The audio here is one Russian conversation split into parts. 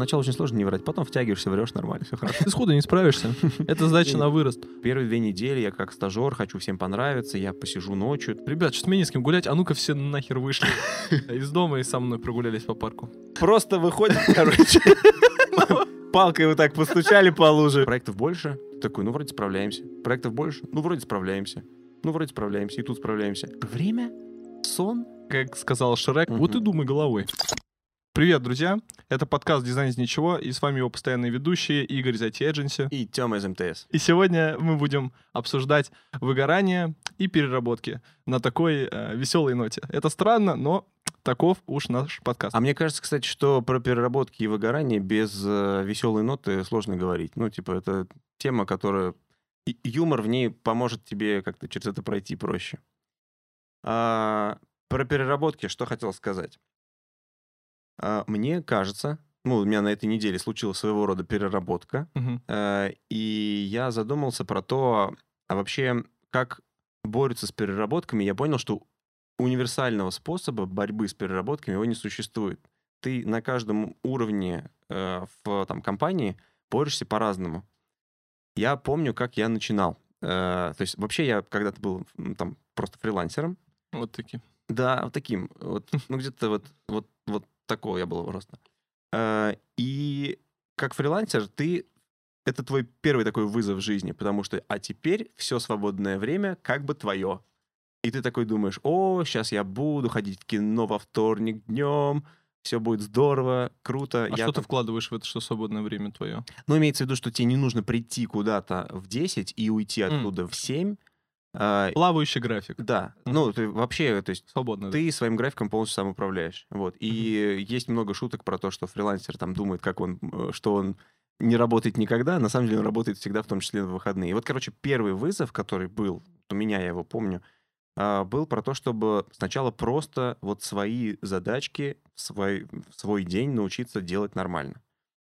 поначалу очень сложно не врать, потом втягиваешься, врешь нормально, все хорошо. Ты сходу не справишься. Это задача на вырост. Первые две недели я как стажер хочу всем понравиться, я посижу ночью. Ребят, что-то мне не с кем гулять, а ну-ка все нахер вышли из дома и со мной прогулялись по парку. Просто выходит, короче, палкой вот так постучали по луже. Проектов больше, такой, ну вроде справляемся. Проектов больше, ну вроде справляемся. Ну вроде справляемся, и тут справляемся. Время, сон, Как сказал Шрек, вот и думай головой. Привет, друзья! Это подкаст «Дизайн из ничего», и с вами его постоянные ведущие Игорь из IT Agency. и Тёма из МТС. И сегодня мы будем обсуждать выгорание и переработки на такой э, веселой ноте. Это странно, но таков уж наш подкаст. А мне кажется, кстати, что про переработки и выгорание без веселой ноты сложно говорить. Ну, типа, это тема, которая... и- Юмор в ней поможет тебе как-то через это пройти проще. А, про переработки что хотел сказать. А, мне кажется, ну, у меня на этой неделе случилась своего рода переработка. Э, И я задумался про то, а вообще, как борются с переработками. Я понял, что универсального способа борьбы с переработками его не существует. Ты на каждом уровне э, в там, компании борешься по-разному. Я помню, как я начинал. Э, То есть вообще я когда-то был там просто фрилансером. Вот такие. Да, вот таким. Вот, ну, где-то вот, вот, вот такого я был роста. Э, И как фрилансер ты... Это твой первый такой вызов в жизни, потому что а теперь все свободное время как бы твое. И ты такой думаешь, о, сейчас я буду ходить в кино во вторник днем, все будет здорово, круто. А я что ты там- вкладываешь в это, что свободное время твое? Ну, имеется в виду, что тебе не нужно прийти куда-то в 10 и уйти оттуда в 7. А, Плавающий график. Да, Мгм. ну, ты вообще, то есть Свободно. да. ты своим графиком полностью сам управляешь. Вот. И есть много шуток про то, что фрилансер там думает, как он, э, что он не работает никогда, на самом деле он работает всегда, в том числе в выходные. И вот, короче, первый вызов, который был, у меня я его помню, а, был про то, чтобы сначала просто вот свои задачки свой, свой день научиться делать нормально.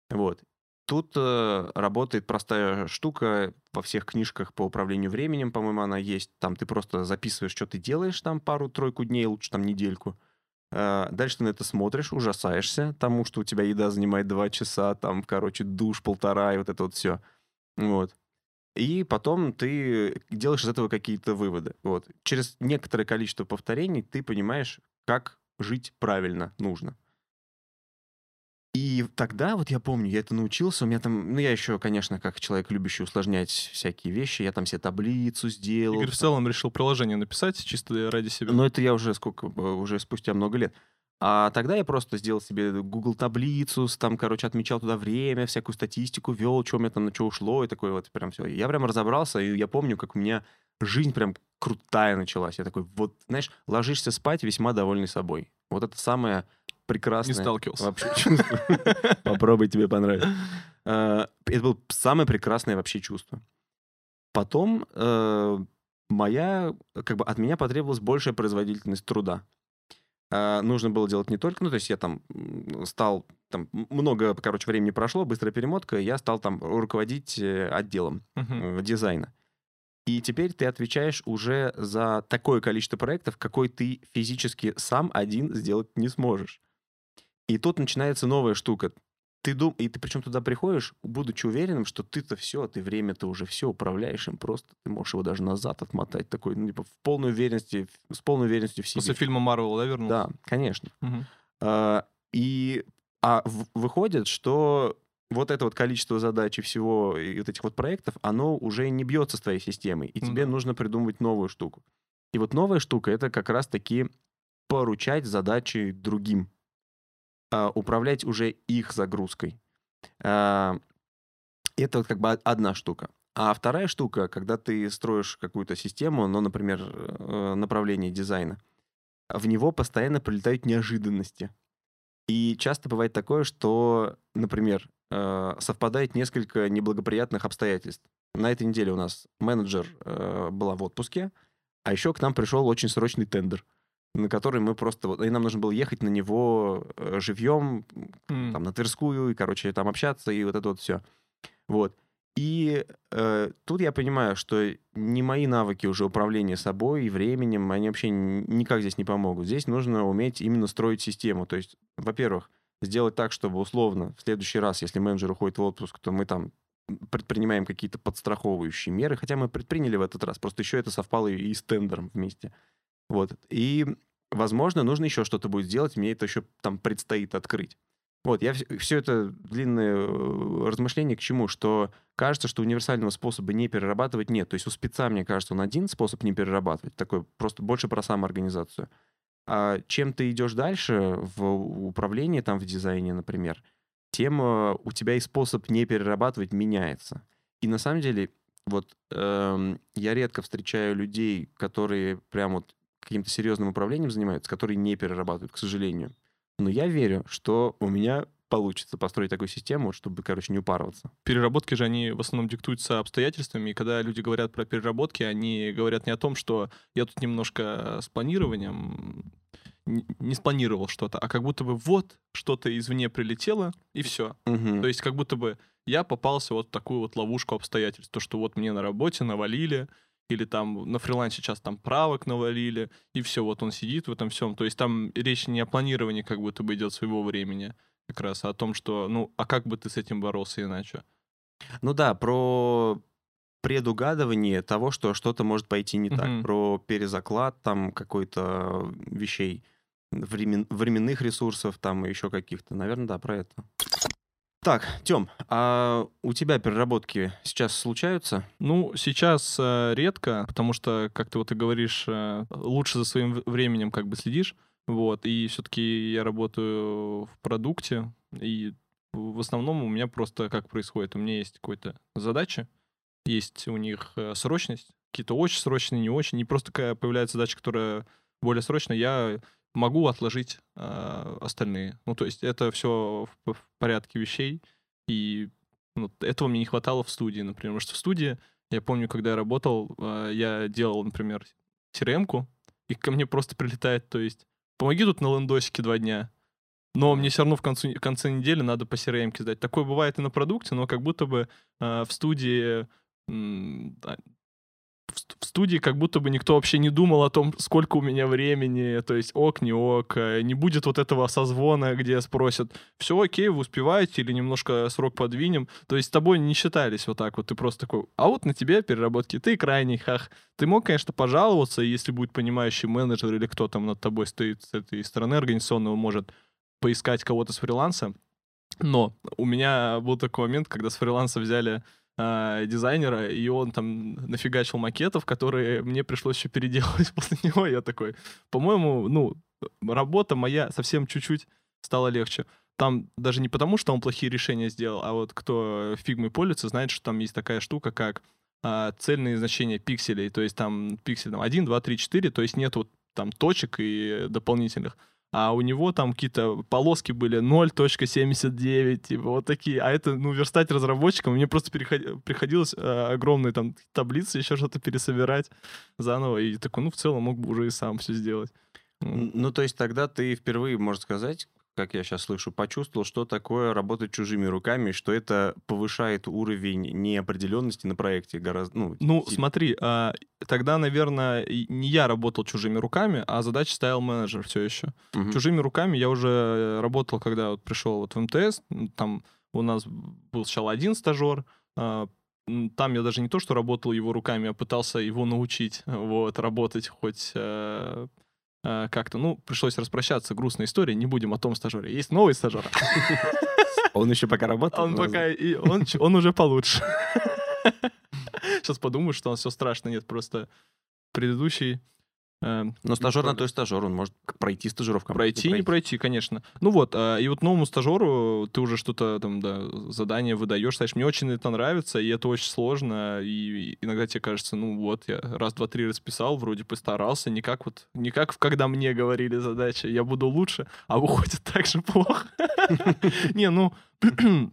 Вот. Тут э, работает простая штука во всех книжках по управлению временем, по-моему, она есть. Там ты просто записываешь, что ты делаешь там пару-тройку дней, лучше там недельку. Э, Дальше ты на это смотришь, ужасаешься тому, что у тебя еда занимает два часа, там, короче, душ полтора и вот это вот все. Вот. И потом ты делаешь из этого какие-то выводы. Вот. Через некоторое количество повторений ты понимаешь, как жить правильно нужно. И тогда, вот я помню, я это научился, у меня там, ну, я еще, конечно, как человек, любящий усложнять всякие вещи, я там себе таблицу сделал. Игорь в целом решил приложение написать чисто ради себя. Но это я уже сколько, э, уже спустя много лет. А тогда я просто сделал себе Google таблицу, там, короче, отмечал туда время, всякую статистику вел, что у меня там на что ушло, и такое вот прям все. Я прям разобрался, и я помню, как у меня жизнь прям крутая началась. Я такой, вот, знаешь, ложишься спать весьма довольный собой. Вот это самое прекрасное. не сталкивался. Вообще чувство. Попробуй, тебе понравится. Э, Это было самое прекрасное вообще чувство. Потом э, моя, как бы от меня потребовалась большая производительность труда. Э, Нужно было делать не только, ну, то есть я там стал, там много, короче, времени прошло, быстрая перемотка, я стал там руководить отделом э, дизайна. И теперь ты отвечаешь уже за такое количество проектов, какой ты физически сам один сделать не сможешь. И тут начинается новая штука. Ты дум... И ты причем туда приходишь, будучи уверенным, что ты-то все, ты время-то уже все управляешь им просто. Ты можешь его даже назад отмотать такой, ну, типа, в полной уверенности, с полной уверенностью в себе. После фильма Марвел, да, вернулся? Да, конечно. Мгм. А, И а в- выходит, что вот это вот количество задач и всего, и вот этих вот проектов, оно уже не бьется с твоей системой, и Ну тебе да. нужно придумывать новую штуку. И вот новая штука — это как раз-таки поручать задачи другим, управлять уже их загрузкой. А, Это вот как бы одна штука. А вторая штука, когда ты строишь какую-то систему, ну, например, э, направление дизайна, в него постоянно прилетают неожиданности. И часто бывает такое, что, например, э, совпадает несколько неблагоприятных обстоятельств. На этой неделе у нас менеджер э, была в отпуске, а еще к нам пришел очень срочный тендер, на который мы просто... И нам нужно было ехать на него э, живьем, М. там, на Тверскую, и, короче, там общаться, и вот это вот все. Вот. И э, тут я понимаю, что не мои навыки уже управления собой и временем, они вообще никак здесь не помогут. Здесь нужно уметь именно строить систему. То есть, во-первых, сделать так, чтобы условно в следующий раз, если менеджер уходит в отпуск, то мы там предпринимаем какие-то подстраховывающие меры, хотя мы предприняли в этот раз, просто еще это совпало и с тендером вместе. Вот. И, возможно, нужно еще что-то будет сделать, мне это еще там предстоит открыть. Вот, я все это длинное э, размышление к чему, что кажется, что универсального способа не перерабатывать нет. То есть у спеца, мне кажется, он один способ не перерабатывать, такой просто больше про самоорганизацию. А чем ты идешь дальше в управлении, там, в дизайне, например, тем э, у тебя и способ не перерабатывать меняется. И на самом деле, вот эм, я редко встречаю людей, которые прям вот каким-то серьезным управлением занимаются, которые не перерабатывают, к сожалению. Но я верю, что у меня получится построить такую систему, чтобы, короче, не упарываться. Переработки же, они в основном диктуются обстоятельствами, и когда люди говорят про переработки, они говорят не о том, что я тут немножко с планированием не спланировал что-то, а как будто бы вот что-то извне прилетело, и все. Угу. То есть как будто бы я попался вот в такую вот ловушку обстоятельств, то, что вот мне на работе навалили, или там на фрилансе сейчас там правок навалили, и все, вот он сидит в этом всем. То есть там речь не о планировании как будто бы идет своего времени, как раз, а о том, что, ну, а как бы ты с этим боролся иначе? Ну да, про предугадывание того, что что-то может пойти не так, про перезаклад там какой-то вещей, времен- временных ресурсов там и еще каких-то. Наверное, да, про это. Так, Тём, а у тебя переработки сейчас случаются? Ну, сейчас э, редко, потому что, как ты вот и говоришь, э, лучше за своим временем как бы следишь, вот, и все-таки я работаю в продукте, и в основном у меня просто как происходит, у меня есть какая-то задача, есть у них э, срочность, какие-то очень срочные, не очень, и просто когда появляется задача, которая более срочная, я могу отложить э, остальные. Ну, то есть это все в, в порядке вещей, и ну, этого мне не хватало в студии, например, потому что в студии, я помню, когда я работал, э, я делал, например, crm и ко мне просто прилетает, то есть, помоги тут на лендосике два дня, но мне все равно в конце, в конце недели надо по crm сдать. Такое бывает и на продукте, но как будто бы э, в студии в ст- в студии как будто бы никто вообще не думал о том, сколько у меня времени, то есть ок, не ок, э, не будет вот этого созвона, где спросят, все окей, вы успеваете или немножко срок подвинем, то есть с тобой не считались вот так вот, ты просто такой, а вот на тебе переработки, ты крайний, хах. Ты мог, конечно, пожаловаться, если будет понимающий менеджер или кто там над тобой стоит с этой стороны организационного, может поискать кого-то с фриланса, но у меня был такой момент, когда с фриланса взяли а, дизайнера, и он там нафигачил макетов, которые мне пришлось еще переделывать после него. Я такой, по-моему, ну, работа моя совсем чуть-чуть стала легче. Там даже не потому, что он плохие решения сделал, а вот кто фигмой пользуется, знает, что там есть такая штука, как а, цельные значения пикселей. То есть там пиксель там, 1, 2, 3, 4, то есть нет вот там точек и дополнительных а у него там какие-то полоски были 0.79, типа вот такие. А это, ну, верстать разработчикам, мне просто переход- приходилось э, огромные там таблицы, еще что-то пересобирать заново. И такой, ну, в целом мог бы уже и сам все сделать. Ну, то есть тогда ты впервые, можно сказать, как я сейчас слышу, почувствовал, что такое работать чужими руками, что это повышает уровень неопределенности на проекте гораздо... Ну, Ну, сильно. смотри, а, тогда, наверное, не я работал чужими руками, а задачи ставил менеджер все еще. Мгм. Чужими руками я уже работал, когда вот пришел вот в МТС, м, там у нас был сначала один стажер, а, там я даже не то, что работал его руками, а пытался его научить вот, работать хоть э, э, как-то. Ну, пришлось распрощаться, грустная история, не будем о том стажере. Есть новый стажер, Он еще пока работает? он пока, и он, он уже получше. Сейчас подумаю, что он все страшно, нет, просто предыдущий... э, Но стажер на то и стажер, он может пройти стажировку. Пройти, не пройти, конечно. Ну вот, а, и вот новому стажеру ты уже что-то там, да, задание выдаешь, знаешь, мне очень это нравится, и это очень сложно, и иногда тебе кажется, ну вот, я раз, два, три расписал, вроде постарался, не как вот, не как когда мне говорили задачи, я буду лучше, а выходит так же плохо. Не, ну,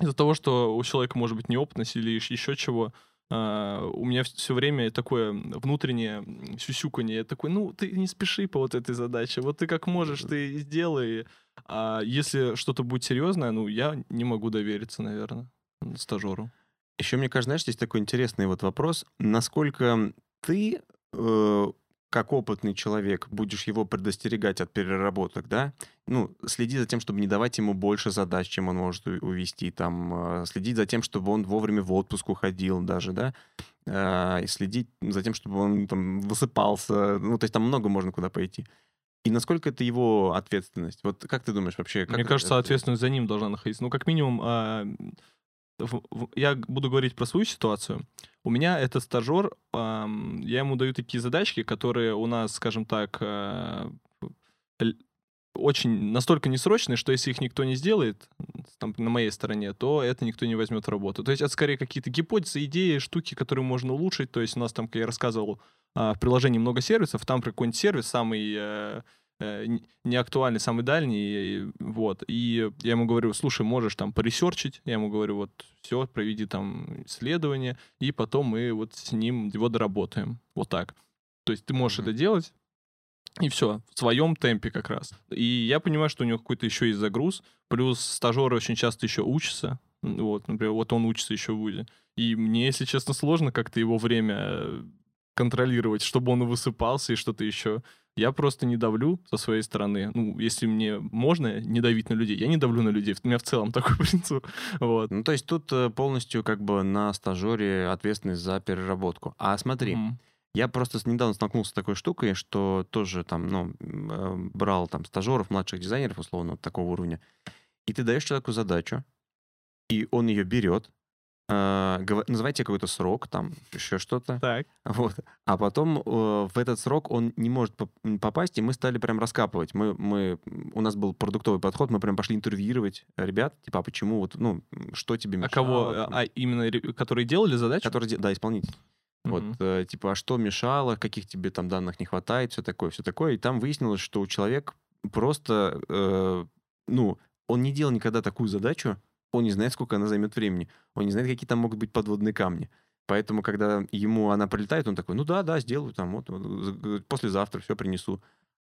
из-за того, что у человека может быть неопытность или еще чего, а, у меня все время такое внутреннее сюсюканье. Я такой, ну, ты не спеши по вот этой задаче. Вот ты как можешь, ты сделай. А если что-то будет серьезное, ну, я не могу довериться, наверное, стажеру. Еще, мне кажется, знаешь, здесь такой интересный вот вопрос. Насколько ты, э, как опытный человек, будешь его предостерегать от переработок, да, ну, следи за тем, чтобы не давать ему больше задач, чем он может увести, там, э, следить за тем, чтобы он вовремя в отпуск уходил даже, да, э, и следить за тем, чтобы он там высыпался, ну, то есть там много можно куда пойти. И насколько это его ответственность? Вот как ты думаешь вообще? Как Мне кажется, это- ответственность за ним должна находиться. Ну, как минимум, а, я буду говорить про свою ситуацию. У меня это стажер, я ему даю такие задачки, которые у нас, скажем так, л- очень настолько несрочные, что если их никто не сделает там, на моей стороне, то это никто не возьмет в работу. То есть это скорее какие-то гипотезы, идеи, штуки, которые можно улучшить. То есть у нас там, как я рассказывал, а, в приложении много сервисов, там какой-нибудь сервис самый э, э, н- неактуальный, самый дальний, вот. И я ему говорю, слушай, можешь там поресерчить, я ему говорю, вот, все, проведи там исследование, и потом мы вот с ним его доработаем, вот так. То есть ты можешь Мгм. это делать, и все, в своем темпе как раз. И я понимаю, что у него какой-то еще есть загруз, плюс стажеры очень часто еще учатся, вот, например, вот он учится еще в ВУЗе. И мне, если честно, сложно как-то его время э, контролировать, чтобы он высыпался и что-то еще. Я просто не давлю со своей стороны. Ну, если мне можно не давить на людей, я не давлю на людей. У меня в целом такой принцип. Вот. Ну, то есть тут э, полностью как бы на стажере ответственность за переработку. А смотри, Мгм. Я просто недавно столкнулся с такой штукой, что тоже там, ну, э, брал там стажеров, младших дизайнеров, условно, вот такого уровня. И ты даешь человеку задачу, и он ее берет, называет тебе какой-то срок, там, еще что-то, Так. вот. А потом э, в этот срок он не может попасть, и мы стали прям раскапывать. Мы, мы, у нас был продуктовый подход, мы прям пошли интервьюировать ребят, типа, а почему, вот, ну, что тебе А мешало? кого? там, А именно, которые делали задачу? Который, де- да, исполнитель. Вот, э, типа, а что мешало, каких тебе там данных не хватает, все такое, все такое. И там выяснилось, что у человека просто, э, ну, он не делал никогда такую задачу, он не знает, сколько она займет времени, он не знает, какие там могут быть подводные камни. Поэтому, когда ему она прилетает, он такой, ну да, да, сделаю там, вот, вот, послезавтра все принесу.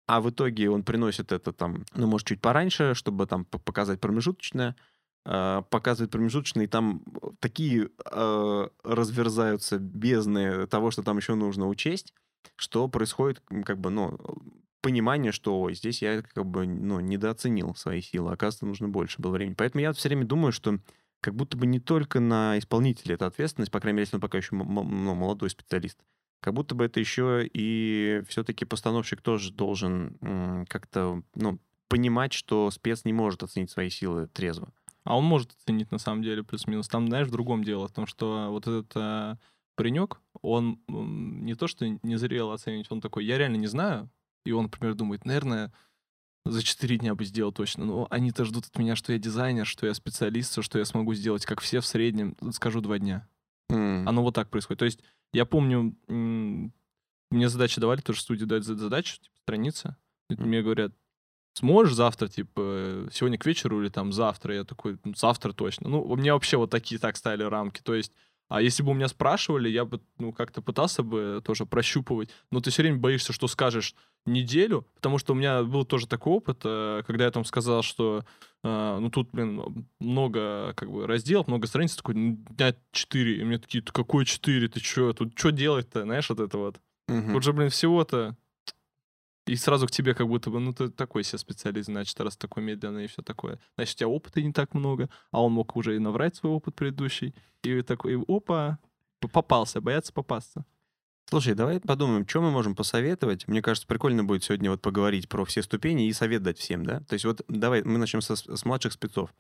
А в итоге он приносит это там, ну, может, чуть пораньше, чтобы там показать промежуточное, а, показывает промежуточные, и там такие э, разверзаются бездны того, что там еще нужно учесть, что происходит, как бы, ну, понимание, что ой, здесь я как бы, ну, недооценил свои силы, оказывается, нужно больше было времени. Поэтому я все время думаю, что как будто бы не только на исполнителя это ответственность, по крайней мере, если он пока еще ну, молодой специалист, как будто бы это еще и все-таки постановщик тоже должен как-то, ну, понимать, что спец не может оценить свои силы трезво. А он может оценить на самом деле плюс-минус. Там, знаешь, в другом дело, в том, что вот этот а, паренек, он не то что не зрел оценивать, он такой, я реально не знаю. И он, например, думает, наверное, за 4 дня бы сделал точно. Но они-то ждут от меня, что я дизайнер, что я специалист, что я смогу сделать, как все в среднем. Скажу два дня. М. Оно вот так происходит. То есть я помню, мне задачи давали, тоже студии дают за- задачу, типа, страница. Мгм. Мне говорят, сможешь завтра, типа, сегодня к вечеру или там завтра? Я такой, «Ну, завтра точно. Ну, у меня вообще вот такие так ставили рамки. То есть, а если бы у меня спрашивали, я бы, ну, как-то пытался бы тоже прощупывать. Но ты все время боишься, что скажешь неделю, потому что у меня был тоже такой опыт, э, когда я там сказал, что а, ну тут, блин, много как бы разделов, много страниц, такой, ну, дня 4, и мне такие, «Ты какой 4, ты что, тут что делать-то, знаешь, вот это вот. Мгм. Тут же, блин, всего-то. И сразу к тебе как будто бы, ну, ты такой себе специалист, значит, раз такой медленный и все такое. Значит, у тебя опыта не так много, а он мог уже и наврать свой опыт предыдущий. И такой, опа, попался, боятся попасться. Слушай, давай подумаем, что мы можем посоветовать. Мне кажется, прикольно будет сегодня вот поговорить про все ступени и совет дать всем, да? То есть вот давай мы начнем со, с младших спецов.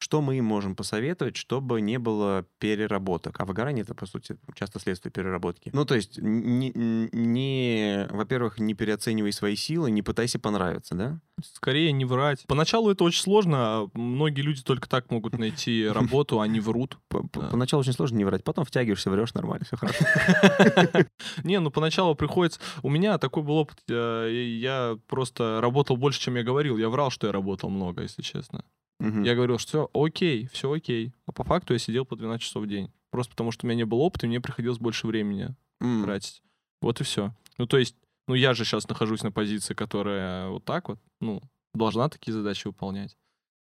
Что мы им можем посоветовать, чтобы не было переработок? А выгорание — это, по сути, часто следствие переработки. Ну, то есть, не, не- во-первых, не переоценивай свои силы, не пытайся понравиться, да? Скорее не врать. Поначалу это очень сложно, а многие люди только так могут найти работу, они врут. П- Да. Поначалу очень сложно не врать, потом втягиваешься, врешь нормально, все хорошо. Не, ну поначалу приходится... У меня такой был опыт, э, я просто работал больше, чем я говорил. Я врал, что я работал много, если честно. Мгм. Я говорил, что все окей, все окей. А по факту я сидел по 12 часов в день. Просто потому что у меня не было опыта, и мне приходилось больше времени М. тратить. Вот и все. Ну, то есть, ну, я же сейчас нахожусь на позиции, которая вот так вот, ну, должна такие задачи выполнять.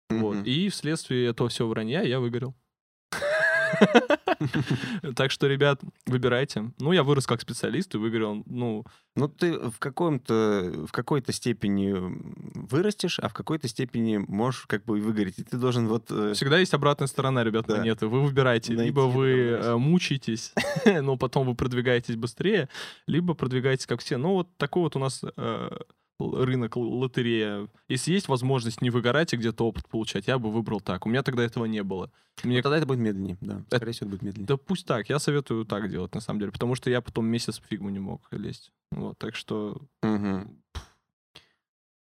Вот. Мгм. И вследствие этого всего вранья я выгорел. Так что, ребят, выбирайте. Ну, я вырос как специалист и выиграл, ну... Ну, ты в каком-то, в какой-то степени вырастешь, а в какой-то степени можешь как бы выгореть. И ты должен вот... э, Всегда есть обратная сторона, ребят, Да. монеты. Вы выбираете. Найти Либо вы э, мучаетесь, но потом вы продвигаетесь быстрее, либо продвигаетесь как все. Ну, вот такой вот у нас э, рынок, лотерея. Если есть возможность не выгорать и где-то опыт получать, я бы выбрал так. У меня тогда этого не было. Мне Ну, тогда это будет медленнее, да. Это- Скорее всего, это будет медленнее. Да пусть так, я советую так делать, на самом деле, потому что я потом месяц в фигму не мог лезть. Вот, так что... Мгм.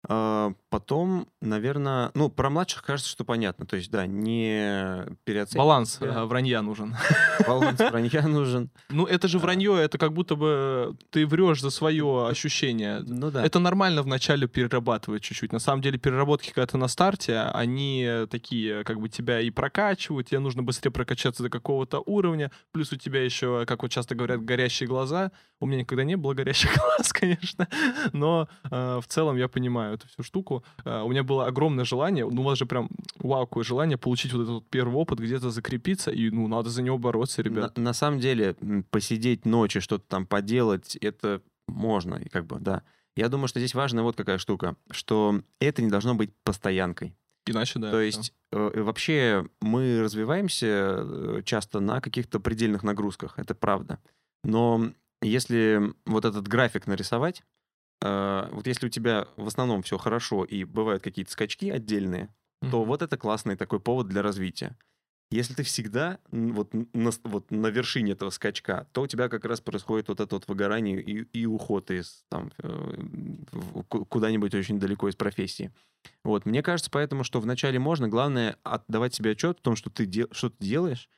А, Потом, наверное, ну, про младших кажется, что понятно. То есть, да, не переоценивать. Баланс себя. э, вранья нужен. Баланс вранья нужен. Ну, это же вранье, это как будто бы ты врешь за свое ощущение. Ну да. Это нормально вначале перерабатывать чуть-чуть. На самом деле переработки, когда ты на старте, они такие, как бы тебя и прокачивают, тебе нужно быстрее прокачаться до какого-то уровня, плюс у тебя еще, как вот часто говорят, горящие глаза. У меня никогда не было горящих глаз, конечно, но э, в целом я понимаю эту всю штуку. Э, у меня было огромное желание, ну, у вас же прям вау, какое желание получить вот этот вот первый опыт, где-то закрепиться, и, ну, надо за него бороться, ребят. На, на самом деле, посидеть ночи, что-то там поделать, это можно, и как бы, да. Я думаю, что здесь важна вот какая штука, что это не должно быть постоянкой. Иначе, да. То есть э, вообще мы развиваемся э, часто на каких-то предельных нагрузках, это правда. Но если вот этот график нарисовать, э, вот если у тебя в основном все хорошо и бывают какие-то скачки отдельные, то вот это классный такой повод для развития. Если ты всегда вот, на, вот на вершине этого скачка, то у тебя как раз происходит вот это вот выгорание и, и уход из там э, куда-нибудь очень далеко из профессии. Вот, мне кажется, поэтому, что вначале можно, главное отдавать себе отчет в том, что ты де- что ты делаешь,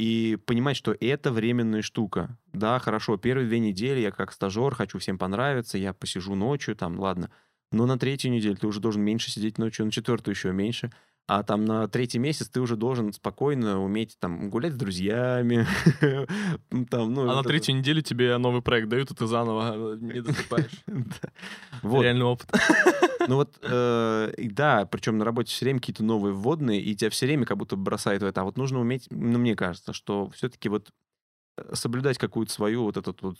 и понимать, что это временная штука. Да, хорошо, первые две недели я как стажер хочу всем понравиться, я посижу ночью, там, ладно. Но на третью неделю ты уже должен меньше сидеть ночью, на четвертую еще меньше. А там на третий месяц ты уже должен спокойно уметь там гулять с друзьями. Там, ну, А на третью неделю тебе новый проект дают, и ты заново э, не досыпаешь. Реальный опыт. ну вот, э, да, причем на работе все время какие-то новые вводные, и тебя все время как будто бросает в это. А вот нужно уметь, ну, мне кажется, что все-таки вот э, соблюдать какую-то свою вот этот вот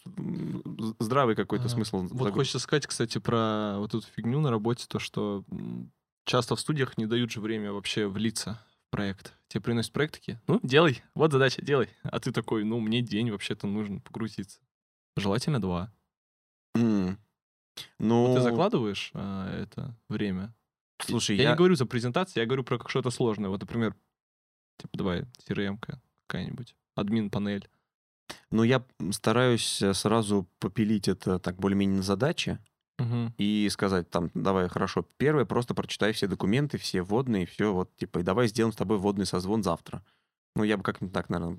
здравый какой-то А, смысл. Вот хочется сказать, кстати, про вот эту фигню на работе, то, что часто в студиях не дают же время вообще влиться в проект. Тебе приносят проект такие, ну, делай, вот задача, делай. А ты такой, ну, мне день вообще-то нужен погрузиться. Желательно два. Вот Ну, ты закладываешь а, это время? слушай, я, я... не говорю за презентацию, я говорю про что-то сложное. Вот, например, типа, давай, crm какая-нибудь, админ панель. Ну, я стараюсь э, сразу попилить это так более-менее на задачи Мгм. и сказать там, давай, хорошо, первое, просто прочитай все документы, все вводные, все вот, типа, и давай сделаем с тобой вводный созвон завтра. Ну, я бы как-нибудь так, наверное,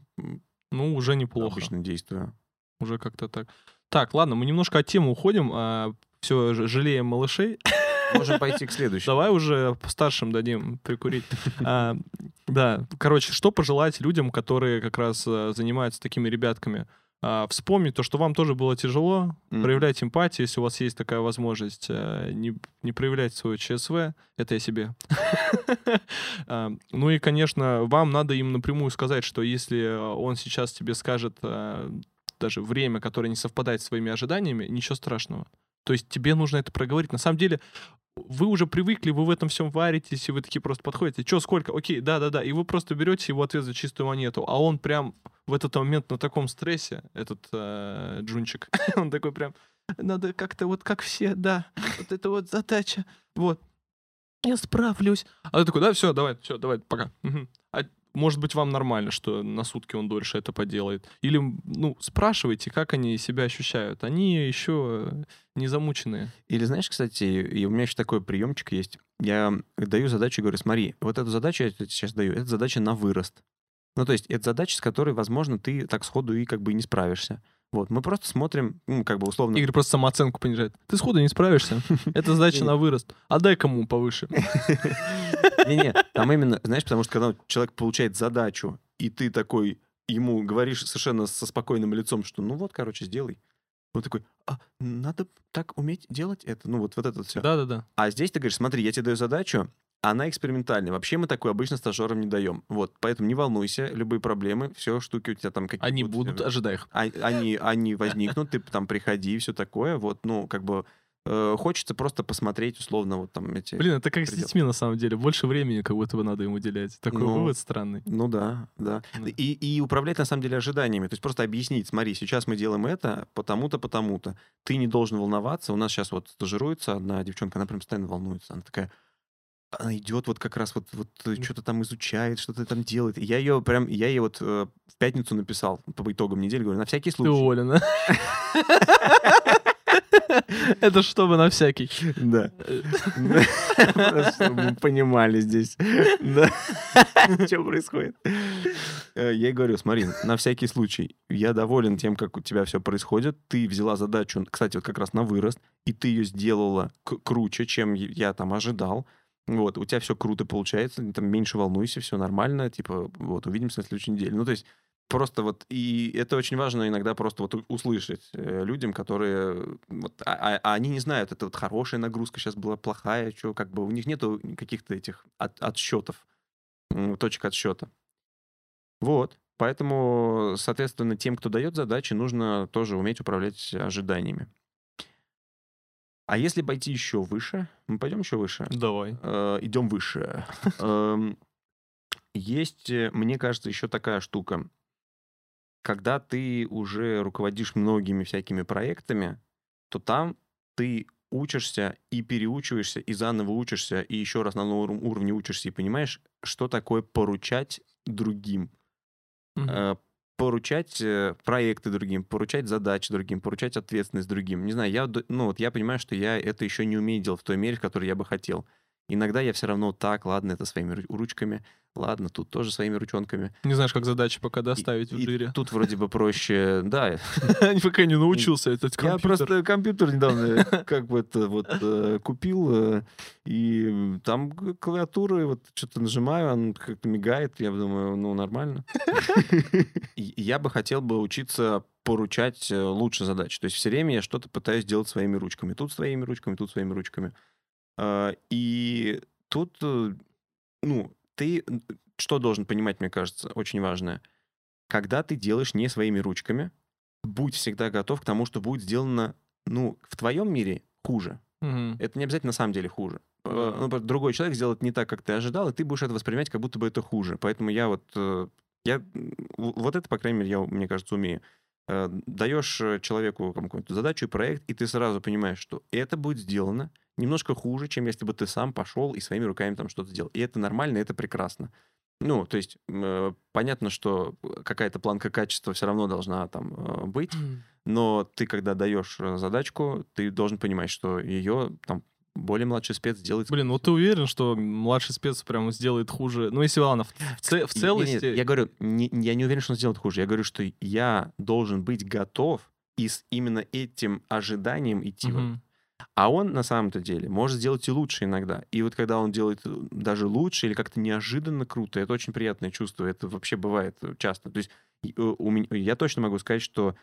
Ну, уже неплохо. обычно действую. Уже как-то так. Так, ладно, мы немножко от темы уходим. все, жалеем малышей. Можем пойти к следующему. Давай уже старшим дадим прикурить. А, да, короче, что пожелать людям, которые как раз а, занимаются такими ребятками? А, вспомнить то, что вам тоже было тяжело, Мгм. проявлять эмпатию, если у вас есть такая возможность, а, не, не проявлять свое ЧСВ, это я себе. А, Ну и, конечно, вам надо им напрямую сказать, что если он сейчас тебе скажет даже время, которое не совпадает с своими ожиданиями, ничего страшного. То есть тебе нужно это проговорить. На самом деле, вы уже привыкли, вы в этом всем варитесь, и вы такие просто подходите. Че, сколько? Окей, да-да-да. И вы просто берете его ответ за чистую монету. А он прям в этот момент на таком стрессе, этот э, джунчик, он такой прям, надо как-то вот как все, да, вот это вот задача, вот. Я справлюсь. А ты такой, да, все, давай, все, давай, пока. Может быть, вам нормально, что на сутки он дольше это поделает. Или, ну, спрашивайте, как они себя ощущают. Они еще не замученные. Или знаешь, кстати, и у меня еще такой приемчик есть. Я даю задачу и говорю, смотри, вот эту задачу я тебе сейчас даю, это задача на вырост. Ну, то есть это задача, с которой, возможно, ты так сходу и как бы не справишься. Вот, мы просто смотрим, ну, как бы условно... Игорь просто самооценку понижает. Ты сходу не справишься. Это задача на вырост. А дай кому повыше. Не-не, там именно, знаешь, потому что когда человек получает задачу, и ты такой ему говоришь совершенно со спокойным лицом, что ну вот, короче, сделай. Он такой, а, надо так уметь делать это. Ну вот, вот это все. Да-да-да. А здесь ты говоришь, смотри, я тебе даю задачу, она экспериментальная. Вообще мы такой обычно стажерам не даем. Вот, поэтому не волнуйся, любые проблемы, все штуки у тебя там какие-то... Они будут, ожидай их. Они, они возникнут, ты там приходи, все такое. Вот, ну, как бы э, хочется просто посмотреть, условно, вот там эти... Блин, это как с предел. детьми на самом деле. Больше времени как будто бы надо им уделять. Такой Ну, вывод странный. Ну да, да. Да. И, и управлять на самом деле ожиданиями. То есть просто объяснить, смотри, сейчас мы делаем это потому-то, потому-то. Ты не должен волноваться. У нас сейчас вот стажируется одна девчонка, она прям постоянно волнуется. Она такая, она идет вот как раз вот, вот что-то там изучает, что-то там делает. И я ее прям, я ей вот э, в пятницу написал по итогам недели, говорю, на всякий Ты случай. уволен, а? Это чтобы на всякий. Да. Чтобы понимали здесь. Что происходит? Э, Я говорю, смотри, на всякий случай, я доволен тем, как у тебя все происходит. Ты взяла задачу, кстати, вот как раз на вырост, и ты ее сделала круче, чем я там ожидал. Вот, у тебя все круто получается, там меньше волнуйся, все нормально, типа, вот, увидимся на следующей неделе. Ну, то есть, просто вот, и это очень важно иногда просто вот услышать э, людям, которые, вот, а, а- а они не знают, это вот хорошая нагрузка сейчас была, плохая, что, как бы, у них нету каких-то этих от- отсчетов, точек отсчета. Вот, поэтому, соответственно, тем, кто дает задачи, нужно тоже уметь управлять ожиданиями. А если пойти еще выше, мы пойдем еще выше? Давай. Э, идем выше. Эм, Есть, э, мне кажется, еще такая штука. Когда ты уже руководишь многими всякими проектами, то там ты учишься и переучиваешься, и заново учишься, и еще раз на новом уровне учишься, и понимаешь, что такое поручать другим. Э, поручать э, проекты другим, поручать задачи другим, поручать ответственность другим. Не знаю, я, ну, вот я понимаю, что я это еще не умею делать в той мере, в которой я бы хотел. Иногда я все равно так, ладно, это своими ру- ручками, ладно, тут тоже своими ручонками. Не знаешь, как задачи пока доставить в И жире. тут вроде бы проще, да. Пока не научился этот Я компьютер. просто компьютер недавно как бы это вот э, купил, э, и там и вот что-то нажимаю, он как-то мигает, я думаю, ну, нормально. И Я бы хотел бы учиться поручать э, лучше задачи. То есть все время я что-то пытаюсь делать своими ручками. Тут своими ручками, тут своими ручками. А, И тут, э, ну, ты что должен понимать, мне кажется, очень важное. Когда ты делаешь не своими ручками, будь всегда готов к тому, что будет сделано, ну, в твоем мире хуже. Мгм. Это не обязательно на самом деле хуже. Э. Ну, другой человек сделает не так, как ты ожидал, и ты будешь это воспринимать, как будто бы это хуже. Поэтому я вот... э, Я, вот это, по крайней мере, я, мне кажется, умею. Э, Даешь э, человеку какую-то задачу и проект, и ты сразу понимаешь, что это будет сделано немножко хуже, чем если бы ты сам пошел и своими руками там что-то сделал. И это нормально, и это прекрасно. Ну, то есть, э, понятно, что какая-то планка качества все равно должна там э, быть, но ты, когда даешь э, задачку, ты должен понимать, что ее там более младший спец сделает. Блин, вот ты уверен, что младший спец прям сделает хуже? Ну, если ладно, в, в в целости... не, я говорю, не- я не уверен, что он сделает хуже. Я говорю, что я должен быть готов и с именно этим ожиданием идти. в это. Мгм. А он на самом-то деле может сделать и лучше иногда. И вот когда он делает э, даже лучше или как-то неожиданно круто, это очень приятное чувство. Это вообще бывает э, часто. То есть э, у меня, я точно могу сказать, что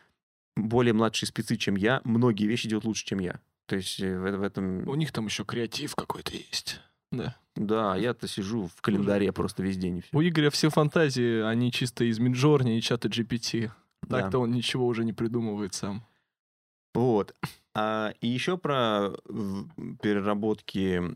более младшие спецы, чем я, многие вещи делают лучше, чем я. То есть э, в, в этом... У них там еще креатив какой-то есть. Да. Да, я-то сижу в календаре просто весь день и всё. У Игоря все фантазии, они чисто из Миджорни и чата GPT. Да. Так-то он ничего уже не придумывает сам. Вот. А, и еще про переработки.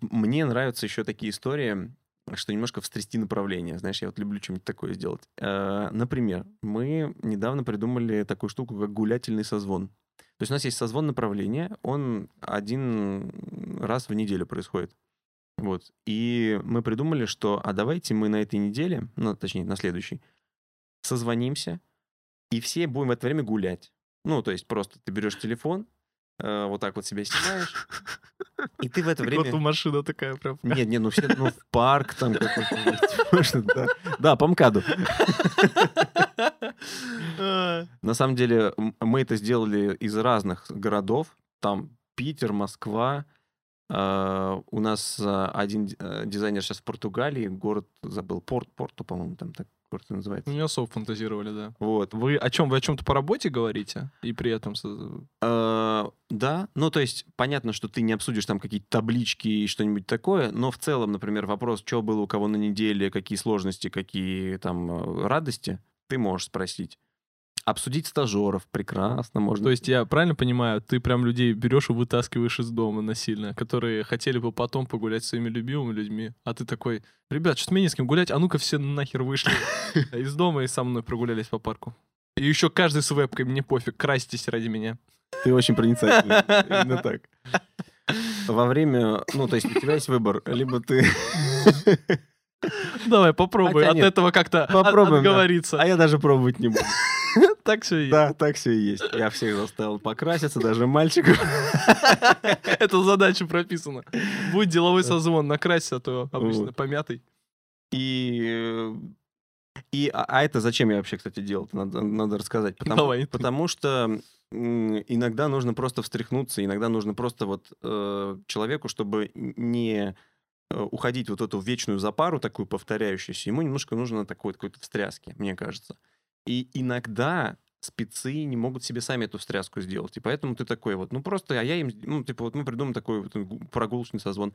Мне нравятся еще такие истории, что немножко встрясти направление. Знаешь, я вот люблю что-нибудь такое сделать. А, Например, мы недавно придумали такую штуку, как гулятельный созвон. То есть у нас есть созвон направления, он один раз в неделю происходит. Вот. И мы придумали, что, а давайте мы на этой неделе, ну, точнее, на следующей, созвонимся, и все будем в это время гулять. Ну, то есть просто ты берешь телефон, э, вот так вот себя снимаешь, и ты в это время... машина такая прям. Нет, нет, ну все, ну в парк там да. Да, по МКАДу. А, На самом деле мы это сделали из разных городов. Там Питер, Москва, А, у нас а, один э, дизайнер сейчас в Португалии, город забыл, Порт, Порту, по-моему, там так город называется. меня особо фантазировали, да. Вот. Вы о чем? Вы о чем-то по работе говорите? И при этом... А, Да, ну то есть понятно, что ты не обсудишь там какие-то таблички и что-нибудь такое, но в целом, например, вопрос, что было у кого на неделе, какие сложности, какие там э, радости, ты можешь спросить. Обсудить стажеров прекрасно можно. То есть я правильно понимаю, ты прям людей берешь и вытаскиваешь из дома насильно, которые хотели бы потом погулять с своими любимыми людьми, а ты такой, ребят, что-то мне не с кем гулять, а ну-ка все нахер вышли из дома и со мной прогулялись по парку. И еще каждый с вебкой, мне пофиг, красьтесь ради меня. Ты очень проницательный. Именно так. Во время, ну, то есть у тебя есть выбор, либо ты... Давай, попробуй Хотя от нет, этого как-то попробуем, да. отговориться. А я даже пробовать не буду. Так все и Да, так все и есть. Я всех заставил покраситься, даже мальчиков. Это задача прописана. Будь деловой созвон, накрасься, а то обычно помятый. И... И, а, а это зачем я вообще, кстати, делал? Надо, надо рассказать. Потому, Давай. потому что иногда нужно просто встряхнуться, иногда нужно просто вот э, человеку, чтобы не уходить вот эту вечную запару, такую повторяющуюся, ему немножко нужно такой какой-то встряски, мне кажется. И иногда спецы не могут себе сами эту встряску сделать. И поэтому ты такой вот, ну просто, а я им, ну типа вот мы придумаем такой вот гу- прогулочный созвон.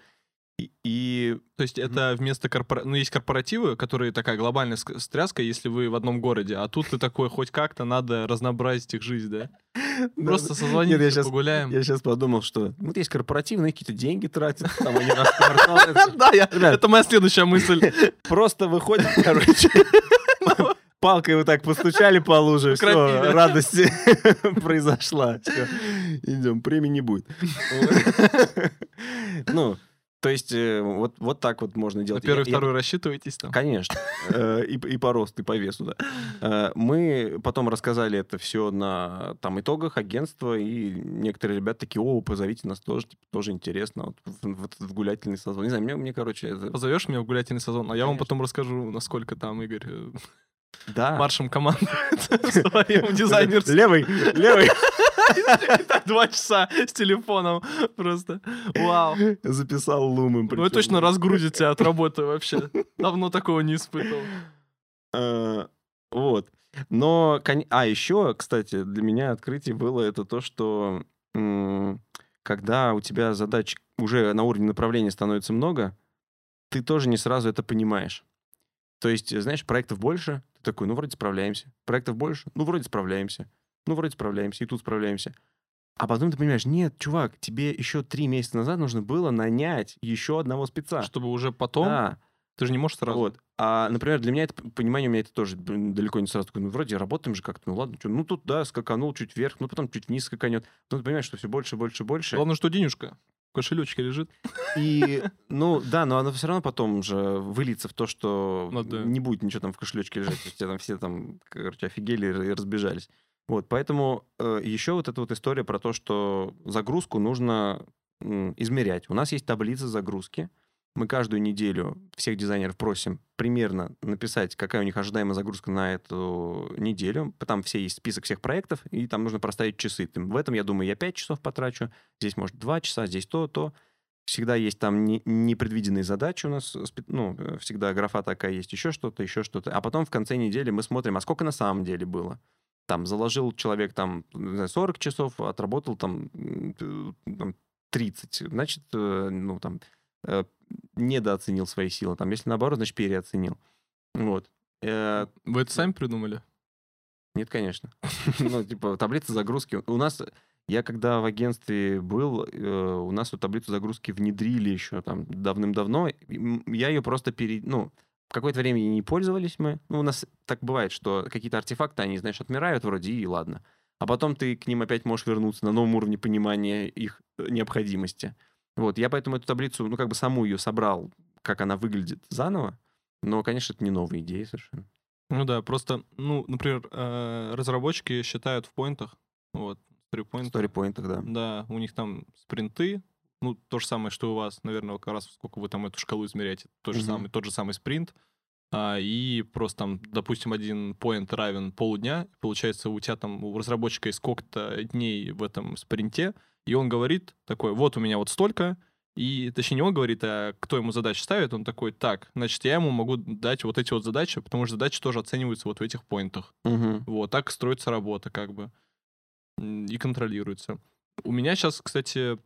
И, и То есть это вместо корпора... Ну, есть корпоративы, которые такая глобальная ск- стряска, если вы в одном городе, а тут ты такой, хоть как-то надо разнообразить их жизнь, да? Просто созвонимся, я щас- погуляем. Я сейчас подумал, что вот есть корпоративные, какие-то деньги тратят, там они Да, это моя следующая мысль. Просто выходят, короче, палкой вот так постучали по луже, все, радость произошла. Идем, премии не будет. Ну, то есть э, вот, вот так вот можно На делать. первый, Я- рассчитываетесь там? Конечно. Э, И, и по росту, и по весу, да. Э, Мы потом рассказали это все на там, итогах агентства, и некоторые ребята такие, о, позовите нас тоже, типа, тоже интересно, вот в, в в гулятельный созвон. Не знаю, мне, мне короче, это... Позовешь меня в гулятельный сезон, а я вам Конечно. потом расскажу, насколько там Игорь Да. маршем командует своим дизайнерским. Левый, левый. Два часа с телефоном просто. Вау. Записал. Ну, вы точно разгрузите от работы вообще. Давно такого не испытывал. Э, Вот. Но, а еще, кстати, для меня открытие было это то, что когда у тебя задач уже на уровне направления становится много, ты тоже не сразу это понимаешь. То есть, знаешь, проектов больше, ты такой, ну, вроде справляемся. Проектов больше, ну, вроде справляемся. Ну, вроде справляемся, и тут справляемся. А потом ты понимаешь, нет, чувак, тебе еще три месяца назад нужно было нанять еще одного спеца. Чтобы уже потом... Да. Ты же не можешь сразу. Вот. А, например, для меня это понимание у меня это тоже далеко не сразу такое, ну, вроде работаем же как-то, ну ладно, чё, ну тут, да, скаканул чуть вверх, ну потом чуть вниз скаканет. Потом ты понимаешь, что все больше, больше, больше. Главное, что денежка в кошелечке лежит. И, ну, да, но оно все равно потом же выльется в то, что Ну да. не будет ничего там в кошелечке лежать. То есть там все там, короче, офигели и разбежались. Вот, поэтому еще вот эта вот история про то, что загрузку нужно м, измерять. У нас есть таблица загрузки. Мы каждую неделю всех дизайнеров просим примерно написать, какая у них ожидаемая загрузка на эту неделю. Там все есть список всех проектов, и там нужно проставить часы. В этом, я думаю, я 5 часов потрачу, здесь, может, 2 часа, здесь то, то. Всегда есть там не- непредвиденные задачи у нас, ну, э, всегда графа такая есть, еще что-то, еще что-то. А потом в конце недели мы смотрим, а сколько на самом деле было. Там заложил человек там не знаю, 40 часов, отработал там, там 30. Значит, э, ну, там, э, недооценил свои силы. Там, если наоборот, значит, переоценил. Вот. Э, Вы это сами придумали? нет, конечно. Ну, типа, таблица загрузки. У нас, я когда в агентстве был, у нас эту таблицу загрузки внедрили еще там давным-давно. Я ее просто пере... Ну, какое-то время не пользовались мы. Ну, у нас так бывает, что какие-то артефакты, они, знаешь, отмирают вроде, и ладно. А потом ты к ним опять можешь вернуться на новом уровне понимания их э, необходимости. Вот, я поэтому эту таблицу, ну, как бы саму ее собрал, как она выглядит заново. Но, конечно, это не новая идея совершенно. Ну да, просто, ну, например, э, разработчики считают в поинтах, вот, сторипоинтах. Сторипоинтах, да. Да, у них там спринты, ну, то же самое, что у вас, наверное, как раз сколько вы там эту шкалу измеряете, тот же самый, тот же самый спринт, а, и просто там, допустим, один поинт равен полудня, получается, у тебя там, у разработчика есть сколько-то дней в этом спринте, и он говорит такой, вот у меня вот столько, И, точнее, не он говорит, а кто ему задачи ставит, он такой, так, значит, я ему могу дать вот эти вот задачи, потому что задачи тоже оцениваются вот в этих поинтах. Мгм. Вот, так строится работа, как бы, и контролируется. У меня сейчас, кстати,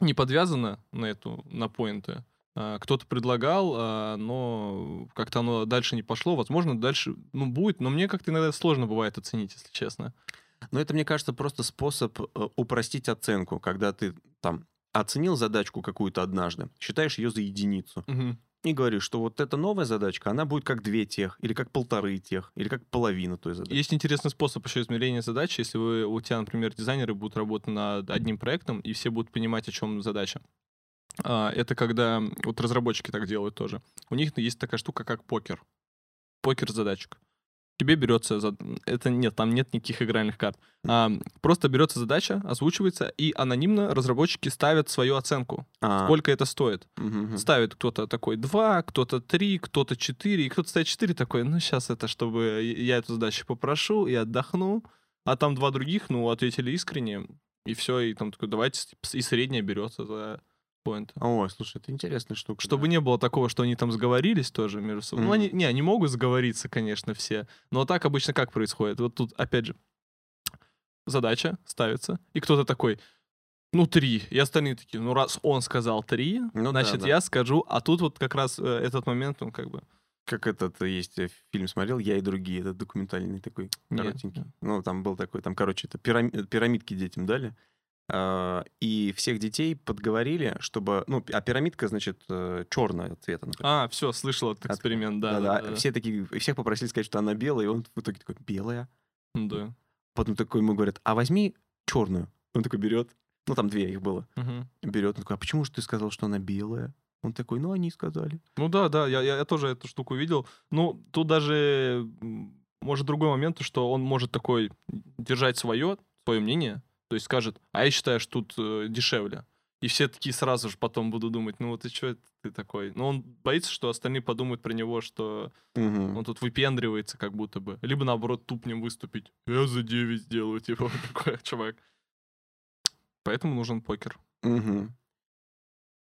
не подвязано на эту, на поинты. А, Кто-то предлагал, а, но как-то оно дальше не пошло. Возможно, дальше, ну, будет, но мне как-то иногда сложно бывает оценить, если честно. Но это, мне кажется, просто способ э, упростить оценку, когда ты там оценил задачку какую-то однажды, считаешь ее за единицу, Мгм. И говоришь, что вот эта новая задачка, она будет как две тех, или как полторы тех, или как половина той задачи. Есть интересный способ еще измерения задачи. Если вы, у тебя, например, дизайнеры будут работать над одним проектом, и все будут понимать, о чем задача. А, Это когда вот разработчики так делают тоже. У них есть такая штука, как покер. Покер задачек. Тебе берется... зад- Это нет, там нет никаких игральных карт. А, просто берется задача, озвучивается, и анонимно разработчики ставят свою оценку. А, Сколько это стоит. мгм. Ставит кто-то такой 2, кто-то 3, кто-то 4, и кто-то ставит 4 такой, ну, сейчас это, чтобы я эту задачу попрошу и отдохну. А там два других, ну, ответили искренне, и все, и там такой, давайте, и средняя берется за поинт. Ой, слушай, это интересная штука. Чтобы да. не было такого, что они там сговорились тоже между собой. Ну, Мгм. они, не, они могут сговориться, конечно, все. Но так обычно как происходит? Вот тут, опять же, задача ставится, и кто-то такой, ну, три. И остальные такие, ну, раз он сказал три, Ну да, значит, да. я скажу. А тут вот как раз э, этот момент, он как бы... Как этот э, есть э, фильм смотрел, «Я и другие», этот документальный такой, Нет. коротенький. Ну, там был такой, там, короче, это пирами- пирамидки детям дали, и всех детей подговорили, чтобы... Ну, а пирамидка, значит, черного цвета. например. А, все, слышал этот эксперимент, да. Да-да, да, да. все такие, всех попросили сказать, что она белая, и он в итоге такой, белая. Да. Потом такой ему говорят, а возьми черную. Он такой берет, ну, там две их было, Мгм. берет, он такой, а почему же ты сказал, что она белая? Он такой, ну, они сказали. Ну да, да, я, я, я тоже эту штуку видел. Ну, тут даже может другой момент, что он может такой держать свое, свое мнение, то есть скажет, а я считаю, что тут э, дешевле. И все такие сразу же потом будут думать, ну вот и что ты такой? Но он боится, что остальные подумают про него, что Мгм. он тут выпендривается как будто бы. Либо наоборот тупнем выступить. Я за 9 сделаю, типа вот такой чувак. Поэтому нужен покер. Мгм.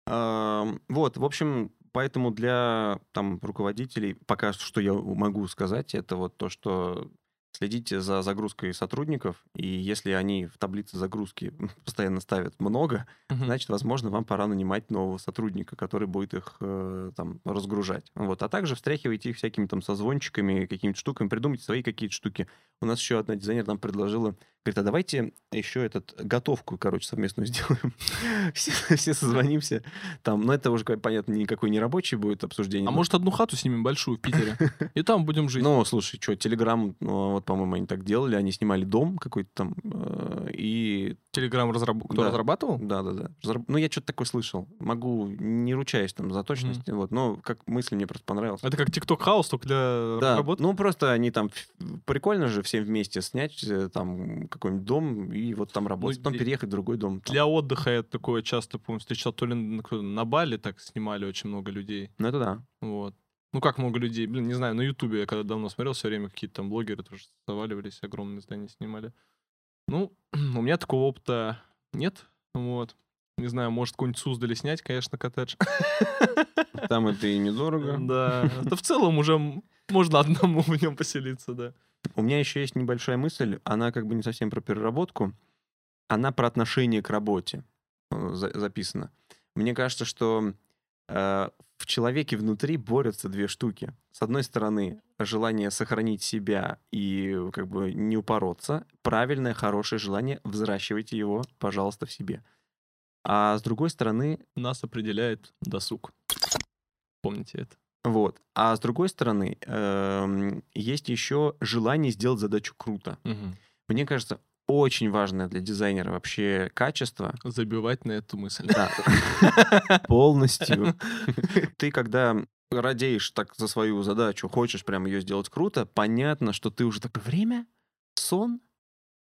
Ам, Вот, в общем, поэтому для там руководителей пока что я могу сказать, это вот то, что следите за загрузкой сотрудников, и если они в таблице загрузки постоянно ставят много, Мгм. значит, возможно, вам пора нанимать нового сотрудника, который будет их э, там разгружать. Вот. А также встряхивайте их всякими там созвончиками, какими-то штуками, придумайте свои какие-то штуки. У нас еще одна дизайнер нам предложила, говорит, а давайте еще этот готовку, короче, совместную сделаем. все, все созвонимся. Там, но это уже, понятно, никакой не рабочий будет обсуждение. А но- может одну хату снимем большую в Питере? И там будем жить. ну, слушай, что, Телеграм, ну, вот, по-моему, они так делали, они снимали дом какой-то там, э, и Телеграм разраб... кто Да. разрабатывал? Да-да-да. Разраб- Ну, я что-то такое слышал. Могу, не ручаюсь там за точность, вот, но как мысль мне просто понравилась. Это как TikTok хаус, только для Да, разработки. ну просто они там прикольно же всем вместе снять э, там какой-нибудь дом и вот там работать, потом и- переехать в другой дом. там. Для отдыха я такое часто, помню, встречал. То ли на, на Бали так снимали очень много людей. Ну, это да. Вот. Ну как много людей? Блин, не знаю, на Ютубе я когда давно смотрел, все время какие-то там блогеры тоже заваливались, огромные здания снимали. Ну, у меня такого опыта нет. Вот. Не знаю, может, какой-нибудь Суздали снять, конечно, коттедж. Там это и недорого. Да. Да в целом уже можно одному в нем поселиться, да. У меня еще есть небольшая мысль, она как бы не совсем про переработку, она про отношение к работе э, за- записана. Мне кажется, что э, в человеке внутри борются две штуки. С одной стороны, желание сохранить себя и как бы не упороться, правильное, хорошее желание, взращивайте его, пожалуйста, в себе. А с другой стороны, Нас определяет досуг. Помните это. Вот, а с другой стороны, эм, есть еще желание сделать задачу круто. Мгм. Мне кажется, очень важное для дизайнера вообще качество. Забивать на эту мысль. Да, полностью. Ты когда радеешь так за свою задачу, хочешь прям ее сделать круто, понятно, что ты уже такое время, сон,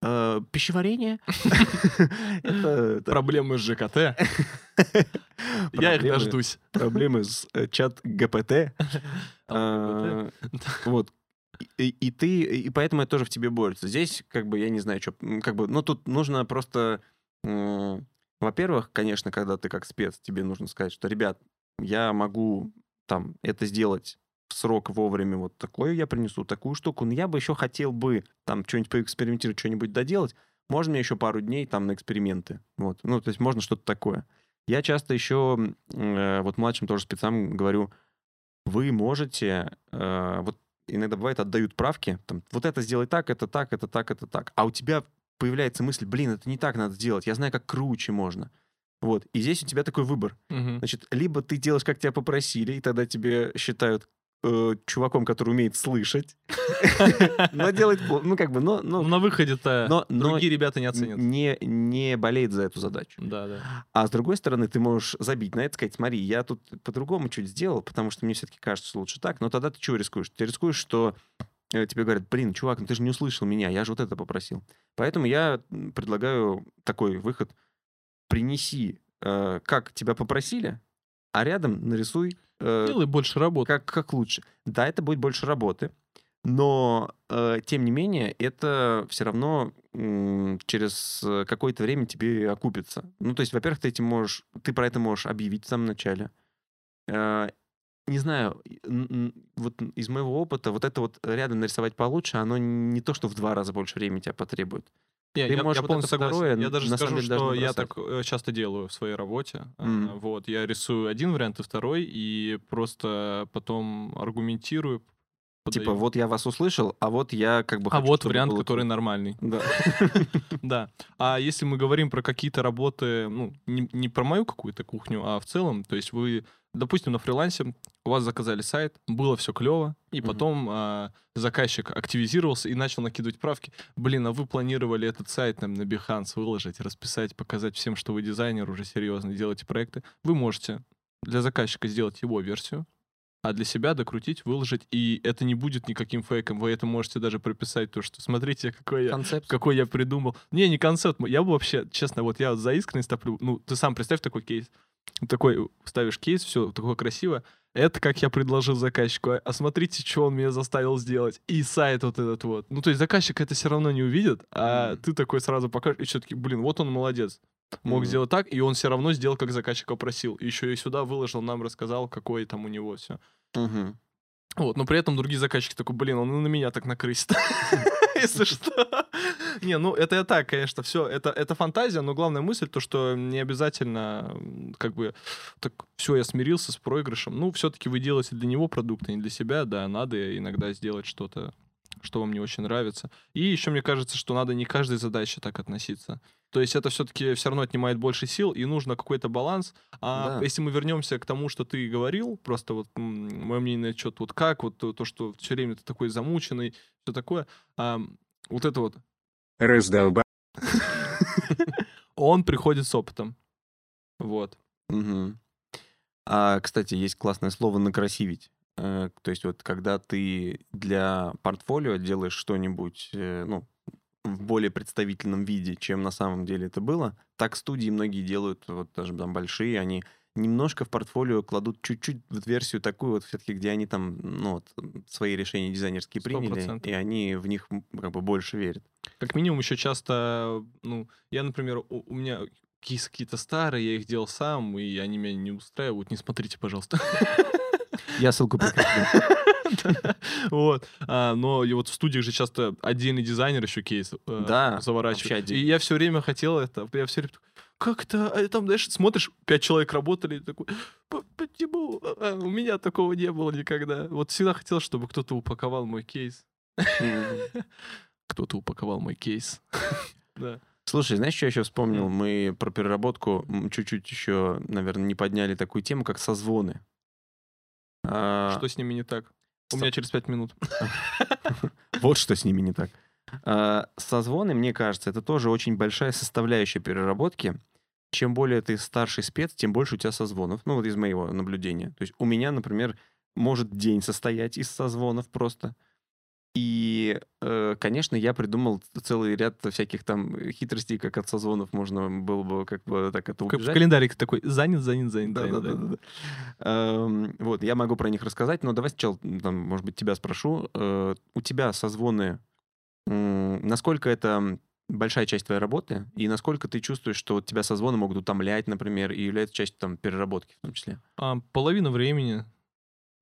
э, пищеварение. Проблемы с ЖКТ. Я их проблемы- дождусь. Проблемы с э, чат ГПТ. А, Э, Вот. И, и ты, и поэтому это тоже в тебе борется. Здесь, как бы, я не знаю, что, как бы, ну, тут нужно просто м, Во-первых, конечно, когда ты как спец, тебе нужно сказать, что, ребят, я могу там это сделать в срок вовремя вот такое я принесу, такую штуку, но я бы еще хотел бы там что-нибудь поэкспериментировать, что-нибудь доделать. Можно мне еще пару дней там на эксперименты. Вот. Ну, то есть можно что-то такое. Я часто еще э, вот младшим тоже спецам говорю, вы можете, э, вот иногда бывает, отдают правки, там, вот это сделай так, это так, это так, это так. А у тебя появляется мысль, блин, это не так надо сделать, я знаю, как круче можно. Вот. И здесь у тебя такой выбор. Мгм. Значит, либо ты делаешь, как тебя попросили, и тогда тебе считают э, чуваком, который умеет слышать, но делает, плохо. ну, как бы, но, но, на выходе-то но, но другие ребята не оценят. не, не болеет за эту задачу. Да, да. А с другой стороны, ты можешь забить на это, сказать, смотри, я тут по-другому чуть сделал, потому что мне все-таки кажется, лучше так. Но тогда ты чего рискуешь? Ты рискуешь, что э, тебе говорят, блин, чувак, ну ты же не услышал меня, я же вот это попросил. Поэтому я предлагаю такой выход. Принеси, э, как тебя попросили, а рядом нарисуй, э, Делай больше работы. как, как лучше. Да, это будет больше работы, но, э, тем не менее, это все равно м, через э, какое-то время тебе окупится. Ну, то есть, во-первых, ты этим можешь, ты про это можешь объявить в самом начале. Э, не знаю, вот из моего опыта, вот это вот рядом нарисовать получше, оно не то, что в два раза больше времени тебя потребует. Не, Ты я, можешь я вот полностью согласен. второе, я даже скажу, что я так э, часто делаю в своей работе. А, Мгм. Вот, я рисую один вариант и второй, и просто потом аргументирую. Типа, подаю. вот я вас услышал, а вот я как бы а хочу, вот чтобы вариант, было который нормальный. Да. Да. А если мы говорим про какие-то работы, ну, не про мою какую-то кухню, а в целом, то есть вы, допустим, на фрилансе, у вас заказали сайт, было все клево, и потом а, заказчик активизировался и начал накидывать правки. Блин, а вы планировали этот сайт там, на Behance выложить, расписать, показать всем, что вы дизайнер уже серьезно, делаете проекты. Вы можете для заказчика сделать его версию, а для себя докрутить, выложить, и это не будет никаким фейком. Вы это можете даже прописать, то, что смотрите, какой я Концепт. какой я придумал. Не, не концепт. Я бы вообще, честно, вот я за искренность топлю. Ну, ты сам представь такой кейс. Такой, ставишь кейс, все такое красиво. Это как я предложил заказчику. А смотрите, что он меня заставил сделать. И сайт вот этот вот. Ну, то есть заказчик это все равно не увидит, а Мгм. ты такой сразу покажешь, и все-таки, блин, вот он молодец. Мог Мгм. сделать так, и он все равно сделал, как заказчик попросил. Еще и сюда выложил, нам рассказал, какое там у него все. Мгм. Вот, но при этом другие заказчики такой, блин, он и на меня так накрысит. Если что. Не, ну это я так, конечно, все, это, это фантазия, но главная мысль то, что не обязательно, как бы, так, все, я смирился с проигрышем. Ну, все-таки вы делаете для него продукт, а не для себя, да, надо иногда сделать что-то, что вам не очень нравится. И еще мне кажется, что надо не к каждой задаче так относиться. То есть это все-таки все равно отнимает больше сил, и нужно какой-то баланс. А Да. если мы вернемся к тому, что ты говорил, просто вот мое мнение на счет вот как, вот то, то, что все время ты такой замученный, все такое, а, вот это вот, Раздолба. он приходит с опытом. Вот. Мгм. А, кстати, есть классное слово «накрасивить». Э, То есть вот когда ты для портфолио делаешь что-нибудь, э, ну, в более представительном виде, чем на самом деле это было, так студии многие делают, вот даже там большие, они немножко в портфолио кладут чуть-чуть вот версию такую вот все-таки, где они там, ну, вот, свои решения дизайнерские Сто приняли, процентов. и они в них как бы больше верят. Как минимум еще часто, ну, я, например, у, у меня кейсы какие-то старые, я их делал сам, и они меня не устраивают. Не смотрите, пожалуйста. Я ссылку прикреплю. Вот. А, Но и вот в студиях же часто отдельный дизайнер еще кейс э, заворачивает. И я все время хотел это. Я все время как это? А там, знаешь, смотришь, пять человек работали, и такой, «П- почему? А, У меня такого не было никогда. Вот всегда хотел, чтобы кто-то упаковал мой кейс. Кто-то упаковал мой кейс. Да. Слушай, знаешь, что я еще вспомнил? Мы про переработку чуть-чуть еще, наверное, не подняли такую тему, как созвоны. А, Что с ними не так? У меня через пять минут. Вот что с ними не так. А, Созвоны, мне кажется, это тоже очень большая составляющая переработки. Чем более ты старший спец, тем больше у тебя созвонов. Ну, вот из моего наблюдения. То есть у меня, например, может день состоять из созвонов просто. И, э, конечно, я придумал целый ряд всяких там хитростей, как от созвонов можно было бы как бы так это В убежать. календарик такой занят, занят, занят. Да, занят, да, да, занят. да, да. Эм, Вот, я могу про них рассказать, но давай сначала, там, может быть, тебя спрошу. Э, У тебя созвоны, насколько это большая часть твоей работы, и насколько ты чувствуешь, что тебя созвоны могут утомлять, например, и являются частью там переработки в том числе? А, половина времени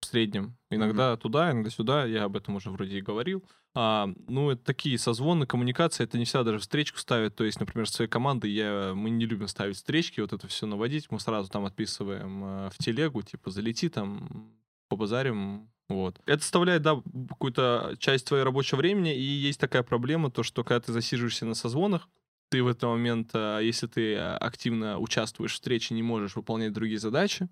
в среднем. Иногда mm-hmm. туда, иногда сюда. Я об этом уже вроде и говорил. А, ну, это такие созвоны, коммуникация, это не всегда даже встречку ставят. То есть, например, с своей командой я, мы не любим ставить встречки, вот это все наводить. Мы сразу там отписываем э, в телегу, типа, залети там, побазарим, вот. Это составляет, да, какую-то часть твоего рабочего времени, и есть такая проблема, то, что когда ты засиживаешься на созвонах, ты в этот момент, а, если ты а, активно участвуешь в встрече, не можешь выполнять другие задачи,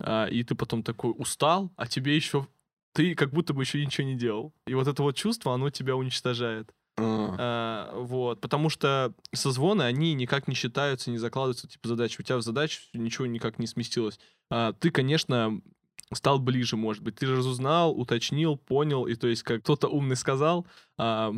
а, и ты потом такой устал, а тебе еще ты как будто бы еще ничего не делал. И вот это вот чувство, оно тебя уничтожает. Uh. А, вот, потому что созвоны, они никак не считаются, не закладываются, типа, задачи. У тебя в задаче ничего никак не сместилось. А, ты, конечно, стал ближе, может быть. Ты разузнал, уточнил, понял, и то есть как кто-то умный сказал, а,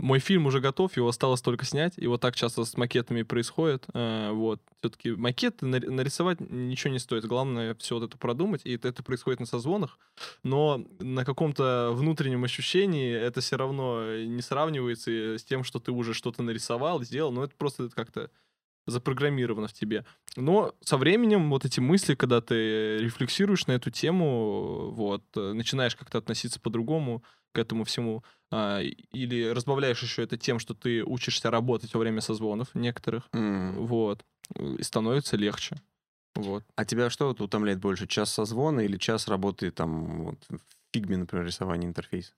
мой фильм уже готов, его осталось только снять, и вот так часто с макетами происходит. А, вот. Все-таки макеты нарисовать ничего не стоит, главное все вот это продумать, и это, происходит на созвонах, но на каком-то внутреннем ощущении это все равно не сравнивается с тем, что ты уже что-то нарисовал, сделал, но это просто как-то запрограммировано в тебе. Но со временем вот эти мысли, когда ты рефлексируешь на эту тему, вот, э, начинаешь как-то относиться по-другому к этому всему, или разбавляешь еще это тем, что ты учишься работать во время созвонов некоторых, mm. вот, и становится легче. Вот. А тебя что вот утомляет больше, час созвона или час работы там вот, в фигме, например, рисования интерфейса?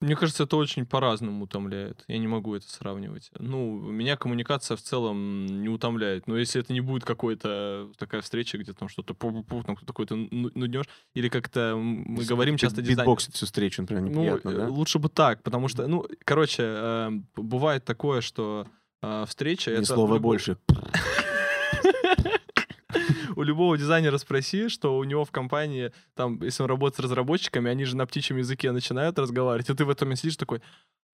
Мне кажется, это очень по-разному утомляет. Я не могу это сравнивать. Ну, меня коммуникация в целом не утомляет. Но если это не будет какой-то такая встреча, где там что-то пу-пу-пу, там какой-то нудёж, или как-то мы если говорим часто дизайн... Битбоксит всю встречу, например, ну, неприятно, ну, да? лучше бы так, потому что, ну, короче, э, бывает такое, что э, встреча... Ни это слова больше. у любого дизайнера спроси, что у него в компании, там, если он работает с разработчиками, они же на птичьем языке начинают разговаривать, и ты в этом сидишь такой,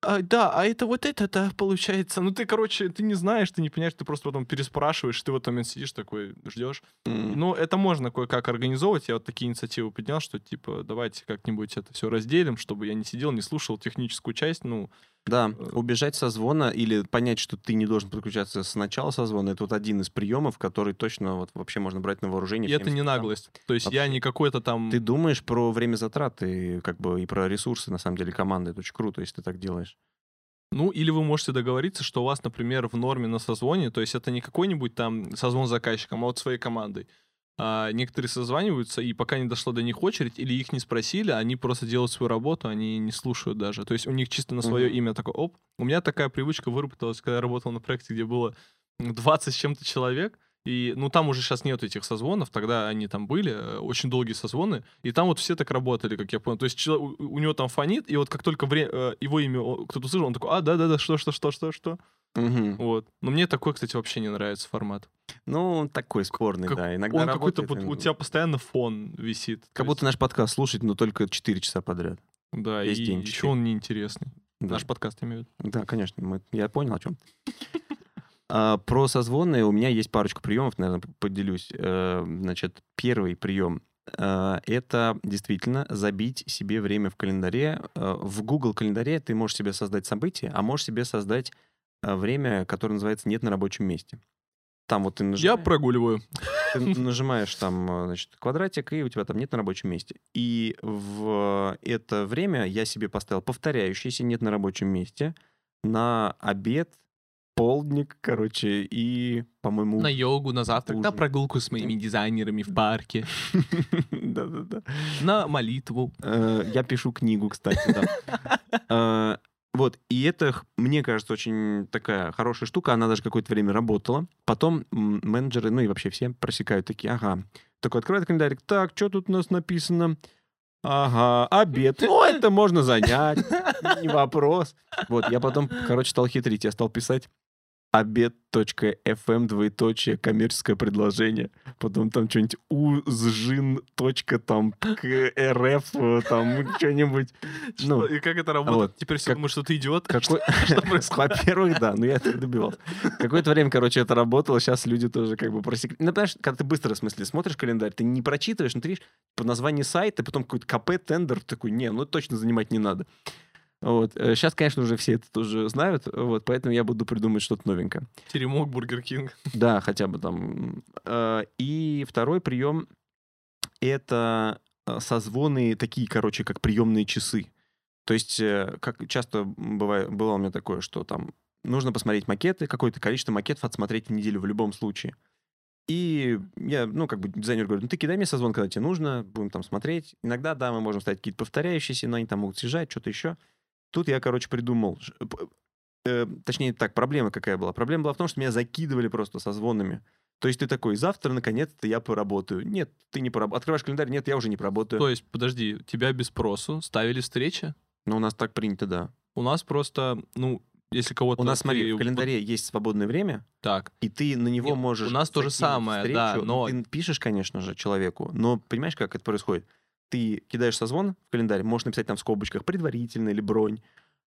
а, да, а это вот это-то получается. Ну, ты, короче, ты не знаешь, ты не понимаешь, ты просто потом переспрашиваешь, ты в этом момент сидишь такой, ждешь. Mm. Ну, это можно кое-как организовывать. Я вот такие инициативы поднял, что, типа, давайте как-нибудь это все разделим, чтобы я не сидел, не слушал техническую часть, ну, да, э, убежать со звона или понять, что ты не должен подключаться с начала созвона, это вот один из приемов, который точно вот вообще можно брать на вооружение. И это не наглость. То есть вообще. я не какой-то там... Ты думаешь про время затраты как бы и про ресурсы, на самом деле, команды. Это очень круто, если ты так делаешь. Ну, или вы можете договориться, что у вас, например, в норме на созвоне, то есть это не какой-нибудь там созвон с заказчиком, а вот своей командой а некоторые созваниваются, и пока не дошла до них очередь, или их не спросили, они просто делают свою работу, они не слушают даже. То есть у них чисто на свое mm-hmm. имя такой, оп. У меня такая привычка выработалась, когда я работал на проекте, где было 20 с чем-то человек, и, ну, там уже сейчас нет этих созвонов, тогда они там были, э, очень долгие созвоны, и там вот все так работали, как я понял. То есть человек, у, у него там фонит, и вот как только вре- э, его имя кто-то услышал, он такой, а, да-да-да, что, что, что, что, что. Угу. Вот. Но мне такой, кстати, вообще не нравится формат. Ну, такой спорный, как, да. Иногда он какой-то, у тебя постоянно фон висит. Как будто наш подкаст слушать, но только 4 часа подряд. Да, Весь и день еще он неинтересный. Да. Наш подкаст имеют. Да, конечно, мы, я понял, о чем. А, про созвоны у меня есть парочку приемов, наверное, поделюсь. Э, значит, первый прием э, это действительно забить себе время в календаре. Э, в Google календаре ты можешь себе создать событие, а можешь себе создать время, которое называется «нет на рабочем месте». Там вот ты нажимаешь... Я прогуливаю. Ты нажимаешь там, значит, квадратик, и у тебя там нет на рабочем месте. И в это время я себе поставил повторяющийся «нет на рабочем месте» на обед, полдник, короче, и, по-моему... На йогу, на завтрак, ужин. на прогулку с моими дизайнерами в парке. Да-да-да. На молитву. Э, я пишу книгу, кстати, да. Э, вот, и это, мне кажется, очень такая хорошая штука. Она даже какое-то время работала. Потом менеджеры, ну и вообще все просекают такие, ага. Такой открывает календарик. Так, что тут у нас написано? Ага, обед. Ну, это можно занять. Не вопрос. Вот, я потом, короче, стал хитрить. Я стал писать обед.фм, двоеточие, коммерческое предложение. Потом там что-нибудь узжин. там рф, там что-нибудь. Ну, и как это работает? Вот. Теперь все как, думают, что ты идиот. Какой... Во-первых, да, но я это добивался. Какое-то время, короче, это работало, сейчас люди тоже как бы просекли. Ну, понимаешь, когда ты быстро, в смысле, смотришь календарь, ты не прочитываешь, но ты видишь по названию сайта, потом какой-то КП, тендер, такой, не, ну точно занимать не надо. Вот. Сейчас, конечно, уже все это тоже знают, вот, поэтому я буду придумывать что-то новенькое. Теремок, Бургер Кинг. Да, хотя бы там. Э, И второй прием — это э, созвоны такие, короче, как приемные часы. То есть, э, как часто бывает, было у меня такое, что там нужно посмотреть макеты, какое-то количество макетов отсмотреть в неделю в любом случае. И я, ну, как бы дизайнер говорит, ну, ты кидай мне созвон, когда тебе нужно, будем там смотреть. Иногда, да, мы можем ставить какие-то повторяющиеся, но они там могут съезжать, что-то еще. Тут я, короче, придумал... э, точнее, так, проблема какая была? Проблема была в том, что меня закидывали просто созвонами. То есть ты такой, завтра, наконец-то, я поработаю. Нет, ты не поработаешь. Открываешь календарь, нет, я уже не поработаю. То есть, подожди, тебя без спросу ставили встречи? Но у нас так принято, да. У нас просто, ну, если кого-то... У нас, ты смотри, в календаре есть свободное время, Так, и ты на него Нет, можешь... у нас то же самое, да, встречу. но- Ты пишешь, конечно же, человеку, но понимаешь, как это происходит? Ты кидаешь созвон в календарь, можешь написать там в скобочках предварительно или бронь,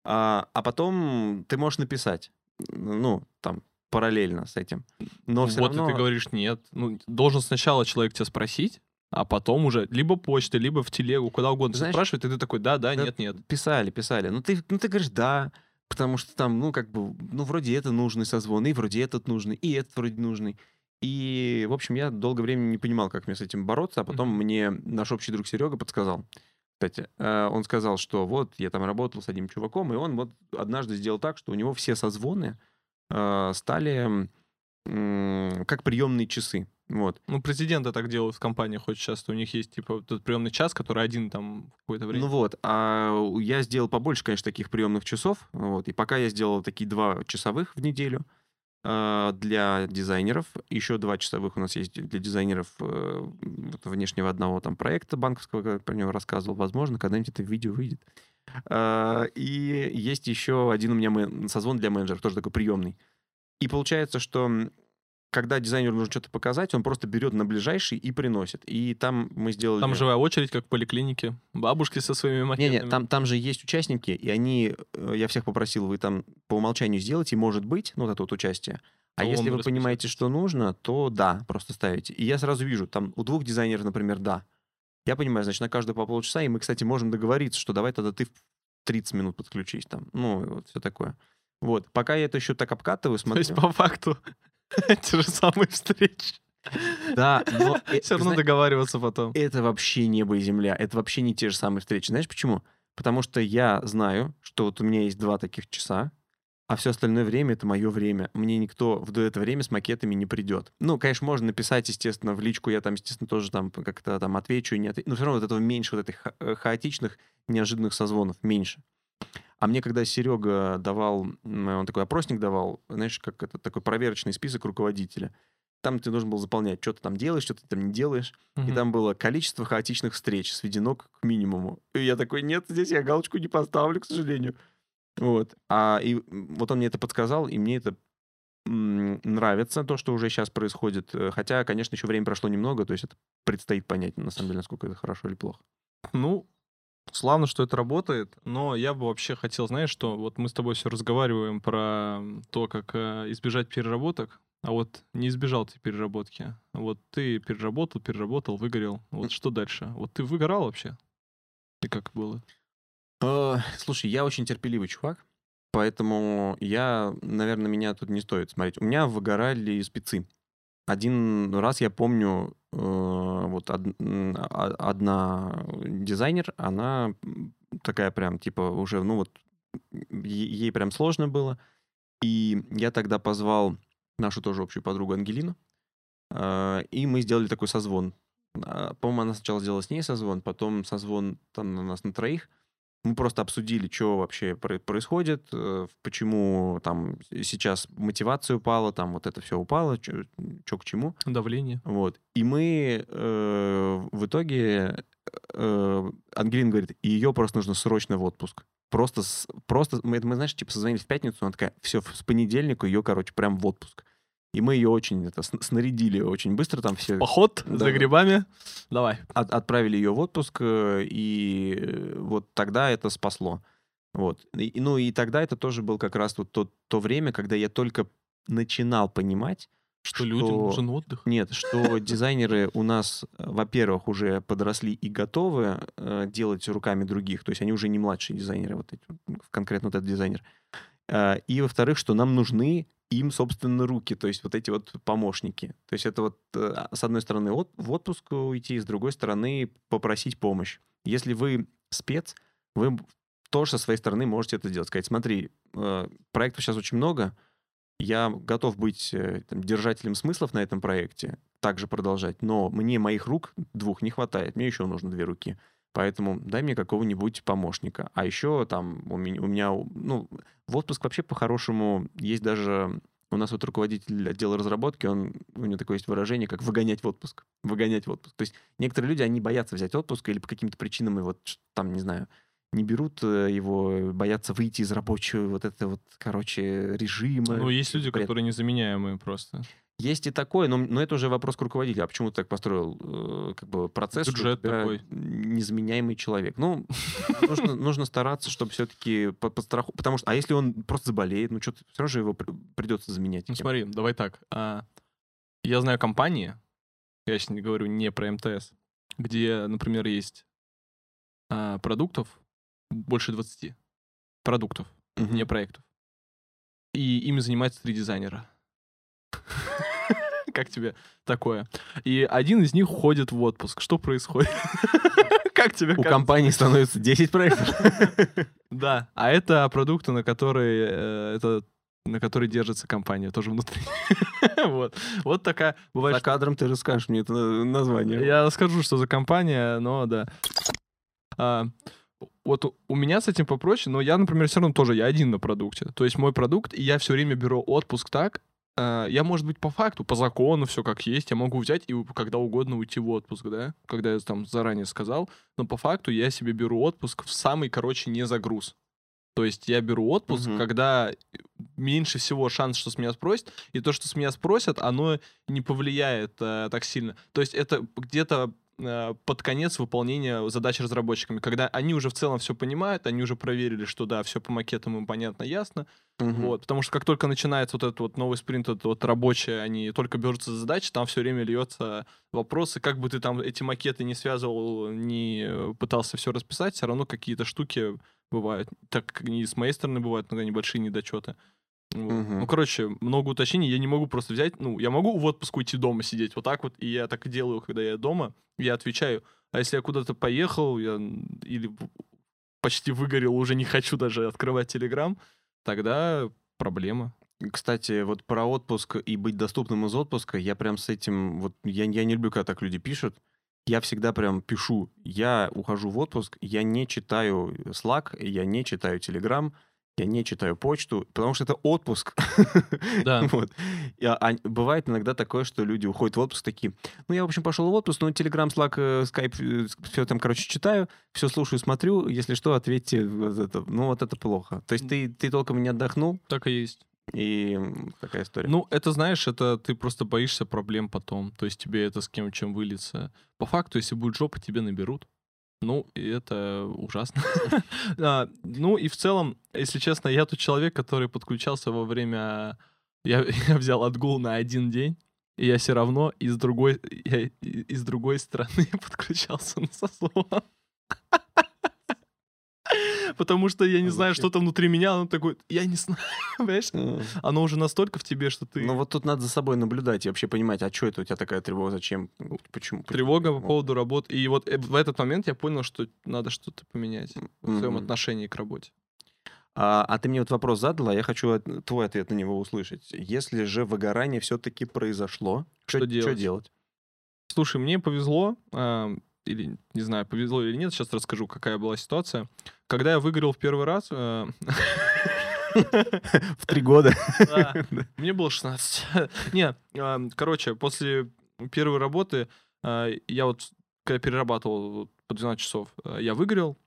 а, а потом ты можешь написать, ну, там, параллельно с этим. Но все вот равно... и ты говоришь нет. Ну, должен сначала человек тебя спросить, а потом уже либо почта, либо в телегу, куда угодно Знаешь, спрашивает, и ты такой, да, да, да, нет, нет. Писали, писали. Ну ты, ну, ты говоришь, да, потому что там, ну, как бы, ну, вроде это нужный созвон, и вроде этот нужный, и этот вроде нужный. И, в общем, я долгое время не понимал, как мне с этим бороться, а потом мне наш общий друг Серега подсказал. Кстати, э, он сказал, что вот я там работал с одним чуваком, и он вот однажды сделал так, что у него все созвоны э, стали как приемные часы. Вот. Ну, президенты так делают в компаниях очень часто. У них есть, типа, тот приемный час, который один там в какое-то время. Ну вот, а я сделал побольше, конечно, таких приемных часов. Вот, и пока я сделал такие два часовых в неделю для дизайнеров. Еще два часовых у нас есть для дизайнеров э, внешнего одного там проекта банковского, как про него рассказывал. Возможно, когда-нибудь это видео выйдет. А, И есть еще один у меня мен- созвон для менеджеров, тоже такой приемный. И получается, что когда дизайнеру нужно что-то показать, он просто берет на ближайший и приносит. И там мы сделали... Там живая очередь, как в поликлинике. Бабушки со своими макетами. Не-не, там, там же есть участники, и они, э, я всех попросил, вы там по умолчанию сделайте, может быть, ну, вот это вот участие. А То если вы понимаете, что нужно, то да, просто ставите. И я сразу вижу, там у двух дизайнеров, например, да. Я понимаю, значит, на каждую по полчаса, и мы, кстати, можем договориться, что давай тогда ты в 30 минут подключись там. Ну, вот все такое. Вот, пока я это еще так обкатываю, То смотрю. есть, по факту, те же самые встречи. Да, но э, Все равно договариваться потом. это вообще небо и земля. Это вообще не те же самые встречи. Знаешь почему? Потому что я знаю, что вот у меня есть два таких часа, а все остальное время — это мое время. Мне никто в это время с макетами не придет. Ну, конечно, можно написать, естественно, в личку, я там, естественно, тоже там как-то там отвечу, и не отвечу. Но все равно вот этого меньше, вот этих ха- э, хаотичных, неожиданных созвонов меньше. А мне, когда Серега давал, он такой опросник давал, знаешь, как это такой проверочный список руководителя, там ты должен был заполнять, что ты там делаешь, что ты там не делаешь. И Мгм. там было количество хаотичных встреч сведено к минимуму. И я такой, нет, здесь я галочку не поставлю, к сожалению. Вот. А и вот он мне это подсказал, и мне это нравится, то, что уже сейчас происходит. Э, Хотя, конечно, еще время прошло немного, то есть это предстоит понять, на самом деле, насколько это хорошо или плохо. Ну, славно, что это работает, но я бы вообще хотел, знаешь, что вот мы с тобой все разговариваем про то, как э, избежать переработок, а вот не избежал ты переработки. Вот ты переработал, переработал, выгорел. Вот что дальше? Вот ты выгорал вообще? И как было? Э, Слушай, я очень терпеливый чувак, поэтому я, наверное, меня тут не стоит смотреть. У меня выгорали спецы. Один раз я помню, э, вот а- одна дизайнер, она такая прям, типа, уже, ну вот, ей прям сложно было. И я тогда позвал нашу тоже общую подругу Ангелину, э, и мы сделали такой созвон. А, По-моему, она сначала сделала с ней созвон, потом созвон там на нас на троих. Мы просто обсудили, что вообще про- происходит, э, почему там сейчас мотивация упала, там вот это все упало, что к чему. Давление. Вот. И мы э, в итоге... э, Ангелина говорит, ее просто нужно срочно в отпуск. Просто, просто мы, мы, знаешь, типа созвонились в пятницу, она такая, все, с понедельника ее, короче, прям в отпуск. И мы ее очень это, сн- снарядили очень быстро, там все Поход Да. за грибами. Давай. от- отправили ее в отпуск, э, и э, вот тогда это спасло. Вот. И, ну и тогда это тоже был как раз вот то, то время, когда я только начинал понимать, Что, людям нужен отдых? Нет, что дизайнеры у нас, э, во-первых, уже подросли и готовы э, делать руками других, то есть они уже не младшие дизайнеры, вот эти, конкретно вот этот дизайнер. Э, и, во-вторых, что нам нужны им, собственно, руки, то есть вот эти вот помощники. То есть это вот, э, с одной стороны, от, в отпуск уйти, с другой стороны, попросить помощь. Если вы спец, вы тоже со своей стороны можете это сделать. Сказать, смотри, э, проектов сейчас очень много, я готов быть э, там, держателем смыслов на этом проекте, также продолжать, но мне моих рук двух не хватает, мне еще нужно две руки. Поэтому дай мне какого-нибудь помощника. А еще там у меня, у меня, ну, в отпуск вообще по-хорошему есть даже... У нас вот руководитель отдела разработки, он, у него такое есть выражение, как выгонять в отпуск. Выгонять в отпуск. То есть некоторые люди, они боятся взять отпуск или по каким-то причинам, и вот там, не знаю, не берут э, его, боятся выйти из рабочего вот это вот, короче, режима. Ну, есть люди, Бред. которые незаменяемые просто. Есть и такое, но, но это уже вопрос к руководителю. А почему ты так построил э, как бы процесс? Бюджет такой. Незаменяемый человек. Ну, нужно, нужно стараться, чтобы все-таки по, по страху... Потому что, а если он просто заболеет, ну что-то все равно же его придется заменять. Ну смотри, давай так. А, я знаю компании, я сейчас не говорю не про МТС, где, например, есть а, продуктов, больше 20 продуктов, угу. не проектов. И ими занимается три дизайнера. Как тебе такое? И один из них уходит в отпуск. Что происходит? Как тебе У компании становится 10 проектов. Да, а это продукты, на которые э, это на которой держится компания, тоже внутри. вот. вот такая... Бывает, За кадром ты расскажешь мне это название. Я расскажу, что за компания, но да. А, вот у меня с этим попроще, но я, например, все равно тоже, я один на продукте. То есть мой продукт, и я все время беру отпуск так, я, может быть, по факту, по закону, все как есть, я могу взять и когда угодно уйти в отпуск, да, когда я там заранее сказал, но по факту я себе беру отпуск в самый, короче, не загруз. То есть я беру отпуск, угу. когда меньше всего шанс, что с меня спросят, и то, что с меня спросят, оно не повлияет э, так сильно. То есть это где-то Э, под конец выполнения задач разработчиками, когда они уже в целом все понимают, они уже проверили, что да, все по макетам им понятно, ясно. Угу. Вот, потому что как только начинается вот этот вот новый спринт, это вот рабочий, они только берутся за задачи, там все время льется вопросы, как бы ты там эти макеты не связывал, не пытался все расписать, все равно какие-то штуки бывают. Так и с моей стороны бывают иногда небольшие недочеты. Угу. Ну, короче, много уточнений. Я не могу просто взять. Ну, я могу в отпуск уйти дома сидеть вот так вот, и я так делаю, когда я дома. Я отвечаю. А если я куда-то поехал, я или почти выгорел, уже не хочу даже открывать Телеграм, тогда проблема. Кстати, вот про отпуск и быть доступным из отпуска, я прям с этим, вот я, я не люблю, когда так люди пишут, я всегда прям пишу, я ухожу в отпуск, я не читаю Slack, я не читаю Telegram, я не читаю почту, потому что это отпуск. Да. вот. И, а, бывает иногда такое, что люди уходят в отпуск такие, ну, я, в общем, пошел в отпуск, но Telegram, Slack, Skype, все там, короче, читаю, все слушаю, смотрю, если что, ответьте. Вот это. Ну, вот это плохо. То есть ты, ты толком не отдохнул. Так и есть. И такая история. Ну, это, знаешь, это ты просто боишься проблем потом. То есть тебе это с кем чем вылиться. По факту, если будет жопа, тебе наберут. Ну, и это ужасно. а, ну, и в целом, если честно, я тот человек, который подключался во время... Я, я взял отгул на один день, и я все равно из другой, я, из другой стороны подключался на созвон. Потому что я не знаю, что там внутри меня, оно такое, я не знаю, понимаешь? Оно уже настолько в тебе, что ты... Ну вот тут надо за собой наблюдать и вообще понимать, а что это у тебя такая тревога, зачем, почему? Тревога по поводу работы. И вот э, в этот момент я понял, что надо что-то поменять в своем отношении к работе. А, а ты мне вот вопрос задала, я хочу твой ответ на него услышать. Если же выгорание все-таки произошло, что, что делать? Что делать? Слушай, мне повезло, или не знаю, повезло или нет, сейчас расскажу, какая была ситуация. Когда я выиграл в первый раз... Э, в три года. Мне было 16. Не, э, короче, после первой работы э, я вот, когда перерабатывал по 12 часов, я выиграл,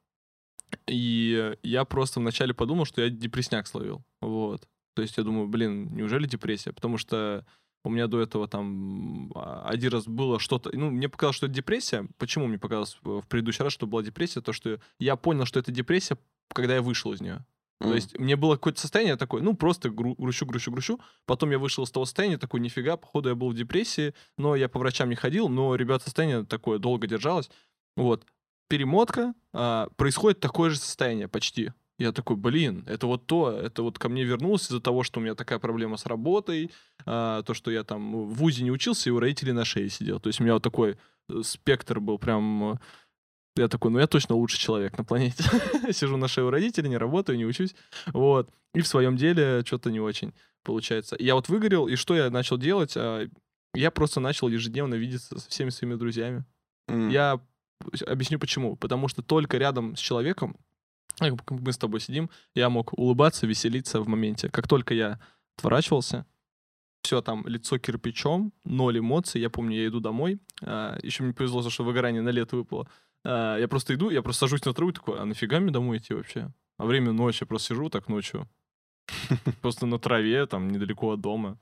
и я просто вначале подумал, что я депресняк словил. Вот. То есть я думаю, блин, неужели депрессия? Потому что у меня до этого там а, один раз было что-то... Ну, мне показалось, что это депрессия. Почему мне показалось в предыдущий раз, что была депрессия? То, что я понял, что это депрессия, когда я вышел из нее. То есть мне было какое-то состояние такое, ну, просто гру- грущу, грущу, грущу. Потом я вышел из того состояния, такой, нифига, походу я был в депрессии, но я по врачам не ходил, но, ребят, состояние такое долго держалось. Вот. Перемотка, а, происходит такое же состояние почти. Я такой, блин, это вот то, это вот ко мне вернулось из-за того, что у меня такая проблема с работой, а, то, что я там в ВУЗе не учился, и у родителей на шее сидел. То есть у меня вот такой э, спектр был прям... э, Я такой, ну я точно лучший человек на планете. Сижу на шее у родителей, не работаю, не учусь. Вот. И в своем деле что-то не очень получается. Я вот выгорел, и что я начал делать? А, Я просто начал ежедневно видеться со всеми своими друзьями. М. Я объясню почему. Потому что только рядом с человеком, как мы с тобой сидим, я мог улыбаться, веселиться в моменте. Как только я отворачивался, все там, лицо кирпичом, ноль эмоций. Я помню, я иду домой. еще мне повезло, что выгорание на лето выпало. А, я просто иду, я просто сажусь на траву и такой, а нафига мне домой идти вообще? А время ночи, я просто сижу так ночью. Просто на траве, там, недалеко от дома.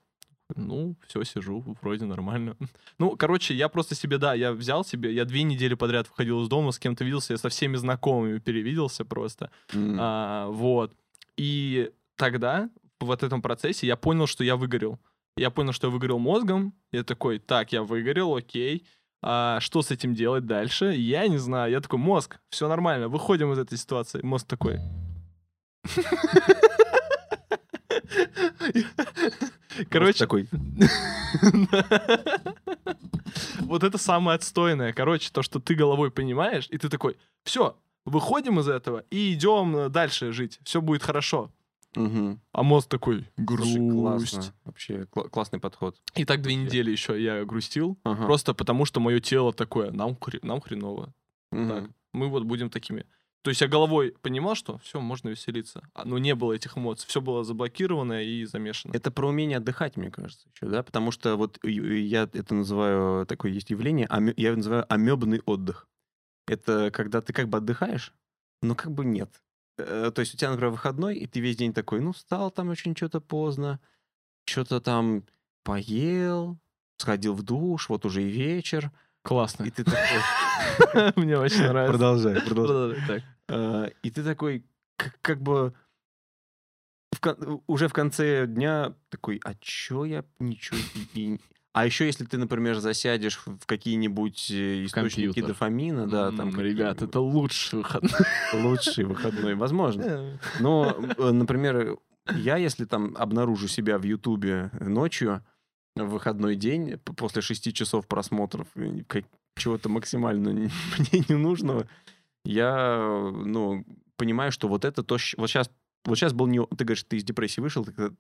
Ну, все, сижу, вроде нормально. Ну, короче, я просто себе, да, я взял себе, я две недели подряд выходил из дома, с кем-то виделся, я со всеми знакомыми перевиделся просто. М. А, вот. И тогда, в вот этом процессе, я понял, что я выгорел. Я понял, что я выгорел мозгом. Я такой, так, я выгорел, окей. А что с этим делать дальше? Я не знаю. Я такой, мозг, все нормально, выходим из этой ситуации. Мозг такой. Короче, такой, вот это самое отстойное. Короче, то, что ты головой понимаешь, и ты такой, все, выходим из этого и идем дальше жить. Все будет хорошо. Мгм. А мозг такой, Слушай, грусть. классно. Вообще кла- классный подход. И так две недели еще я грустил. Ага. Просто потому, что мое тело такое, нам, хре- нам хреново. Мгм. Так, мы вот будем такими. То есть я головой понимал, что все, можно веселиться. А, Но не было этих эмоций. Все было заблокировано и замешано. Это про умение отдыхать, мне кажется, еще, да? Потому что вот я это называю, такое есть явление, я его называю амебный отдых. Это когда ты как бы отдыхаешь, но как бы нет. Э, То есть у тебя, например, выходной, и ты весь день такой, ну, встал там очень что-то поздно, что-то там поел, сходил в душ, вот уже и вечер, Классно. и ты такой... Мне очень нравится. Продолжай, продолжай. А, И ты такой, как бы уже в конце дня такой, а чё я ничего А еще если ты, например, засядешь в какие-нибудь э, источники Компьютер. дофамина, да, там... Ребят, это лучший выходной. лучший выходной, возможно. Но, э, например, я, если там обнаружу себя в Ютубе ночью, в выходной день, после шести часов просмотров э, чего-то максимально не- мне не нужного, я, ну, понимаю, что вот это то, вот сейчас, вот сейчас был не... Ты говоришь, ты из депрессии вышел, ты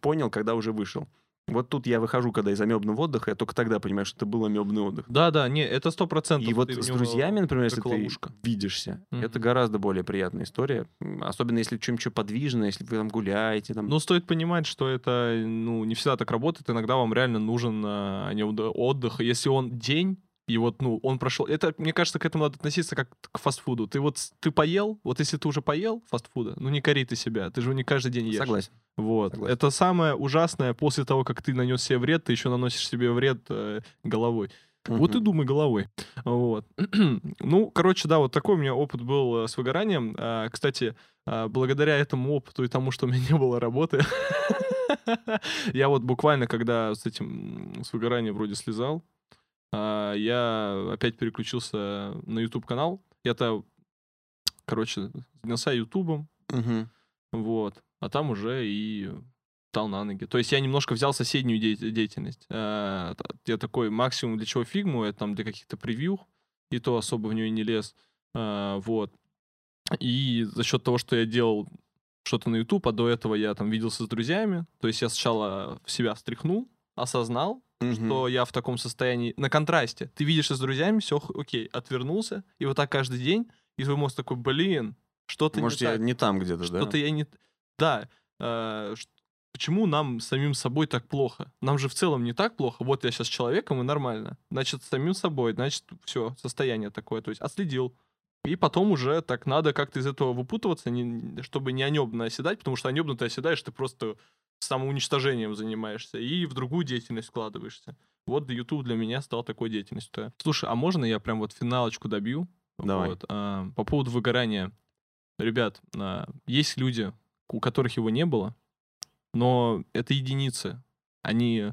понял, когда уже вышел. Вот тут я выхожу, когда из амебного отдыха, я только тогда понимаю, что это был амебный отдых. Да, да, не, это сто процентов. И вот с друзьями, например, если как ты ловушка. видишься, это Мгм. гораздо более приятная история. Особенно если что-нибудь подвижное, если вы там гуляете. Там... Но стоит понимать, что это ну, не всегда так работает. Иногда вам реально нужен а, не отдых. Если он день, и вот, ну, он прошел... Это, мне кажется, к этому надо относиться как к фастфуду. Ты вот, ты поел, вот если ты уже поел фастфуда, ну, не кори ты себя. Ты же не каждый день ешь. Согласен. Вот. Согласен. Это самое ужасное, после того, как ты нанес себе вред, ты еще наносишь себе вред э, головой. Вот и думай головой. Вот. ну, короче, да, вот такой у меня опыт был э, с выгоранием. А, Кстати, а, благодаря этому опыту и тому, что у меня не было работы, я вот буквально, когда с этим, с выгоранием вроде слезал, я опять переключился на YouTube-канал. Я-то, короче, занялся YouTube, Мгм. вот, а там уже и стал на ноги. То есть я немножко взял соседнюю де- деятельность. А, Я такой максимум для чего фигму, это там для каких-то превью, и то особо в нее не лез. А, Вот. И за счет того, что я делал что-то на YouTube, а до этого я там виделся с друзьями, то есть я сначала в себя стряхнул, осознал, Мгм. что я в таком состоянии на контрасте. Ты видишься с друзьями, все окей, отвернулся, и вот так каждый день, и твой мозг такой, блин, что-то Может, не я так. не там где-то, да? Что-то я не... Да. э, Почему нам самим собой так плохо? Нам же в целом не так плохо. Вот я сейчас человеком, и нормально. Значит, самим собой, значит, все, состояние такое. То есть отследил. И потом уже так надо как-то из этого выпутываться, не- чтобы не анебно оседать, потому что анебно ты оседаешь, ты просто самоуничтожением занимаешься и в другую деятельность вкладываешься. Вот YouTube для меня стал такой деятельностью. Слушай, а можно я прям вот финалочку добью? Давай. Вот, а, по поводу выгорания. Ребят, а, есть люди, у которых его не было, но это единицы. Они...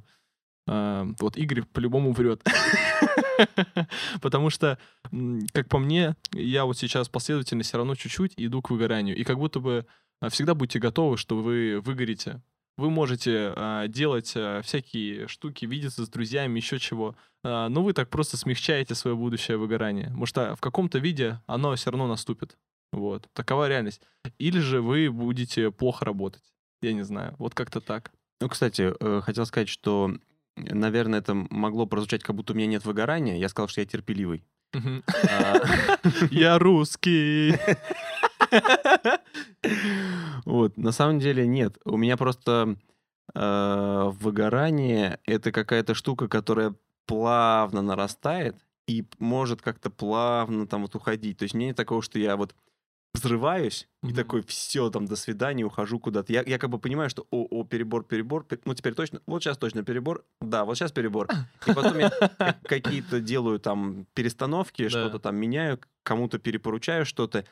э, вот Игорь по-любому врет. Потому что, как по мне, я вот сейчас последовательно все равно чуть-чуть иду к выгоранию. И как будто бы а, всегда будьте готовы, что вы выгорите. Вы можете а, делать а, всякие штуки, видеться с друзьями, еще чего. А, но вы так просто смягчаете свое будущее выгорание. Потому что в каком-то виде оно все равно наступит. Вот. Такова реальность. Или же вы будете плохо работать. Я не знаю. Вот как-то так. Ну, кстати, э, хотел сказать, что, наверное, это могло прозвучать, как будто у меня нет выгорания. Я сказал, что я терпеливый. Я русский. Вот, на самом деле нет. У меня просто э, выгорание — это какая-то штука, которая плавно нарастает и может как-то плавно там вот уходить. То есть мне нет такого, что я вот взрываюсь и Мгм. такой, все, там, до свидания, ухожу куда-то. Я, я как бы понимаю, что, о, о, перебор, перебор, пе- ну, теперь точно, вот сейчас точно перебор, да, вот сейчас перебор. И потом я как- какие-то делаю там перестановки, что-то там меняю, кому-то перепоручаю что-то,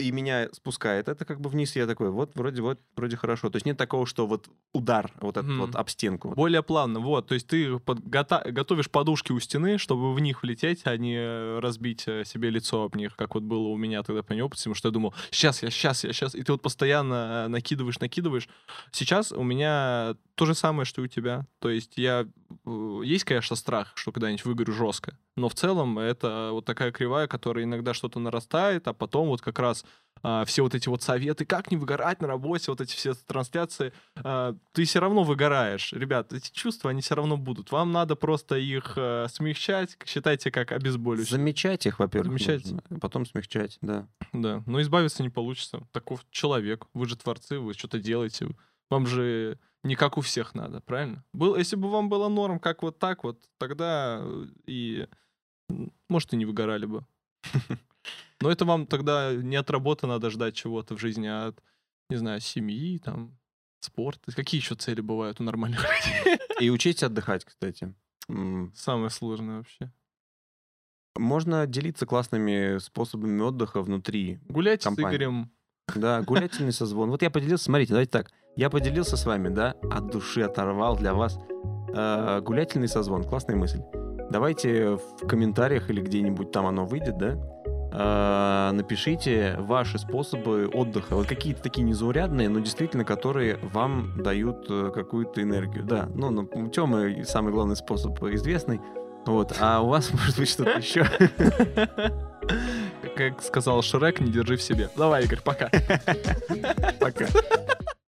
и меня спускает. Это как бы вниз, я такой, вот вроде вот вроде хорошо. То есть нет такого, что вот удар вот этот Мгм. вот об стенку. Более плавно, вот. То есть ты подгота- готовишь подушки у стены, чтобы в них влететь, а не разбить э, себе лицо об них, как вот было у меня тогда по неопыту, потому что я думал, сейчас я, сейчас я, сейчас. И ты вот постоянно э, накидываешь, накидываешь. Сейчас у меня то же самое, что и у тебя. То есть я... э, Есть, конечно, страх, что когда-нибудь выгорю жестко. Но в целом это вот такая кривая, которая иногда что-то нарастает, а потом вот как раз а, все вот эти вот советы, как не выгорать на работе, вот эти все трансляции, а, ты все равно выгораешь. Ребят, эти чувства, они все равно будут. Вам надо просто их э, смягчать, считайте, как обезболивающие. Замечать их, во-первых, Замечать. нужно, а потом смягчать, да. Да, но избавиться не получится. Таков человек. Вы же творцы, вы что-то делаете. Вам же не как у всех надо, правильно? Был, если бы вам было норм, как вот так вот, тогда э, и, может, и не выгорали бы. Но это вам тогда не от работы надо ждать чего-то в жизни, а от, не знаю, семьи, там, спорта. Какие еще цели бывают у нормальных людей? И учить отдыхать, кстати. Самое сложное вообще. Можно делиться классными способами отдыха внутри. Гулять Компания. с Игорем. Да, гулятельный созвон. Вот я поделился, смотрите, давайте так. Я поделился с вами, да, от души оторвал для вас. Э, гулятельный созвон, классная мысль. Давайте в комментариях или где-нибудь там оно выйдет, да, э, напишите ваши способы отдыха. Вот какие-то такие незаурядные, но действительно, которые вам дают э, какую-то энергию. Да, ну, ну Тёмы самый главный способ известный. Вот, а у вас может быть что-то еще. Как сказал Шрек, не держи в себе. Давай, Игорь, пока. Пока.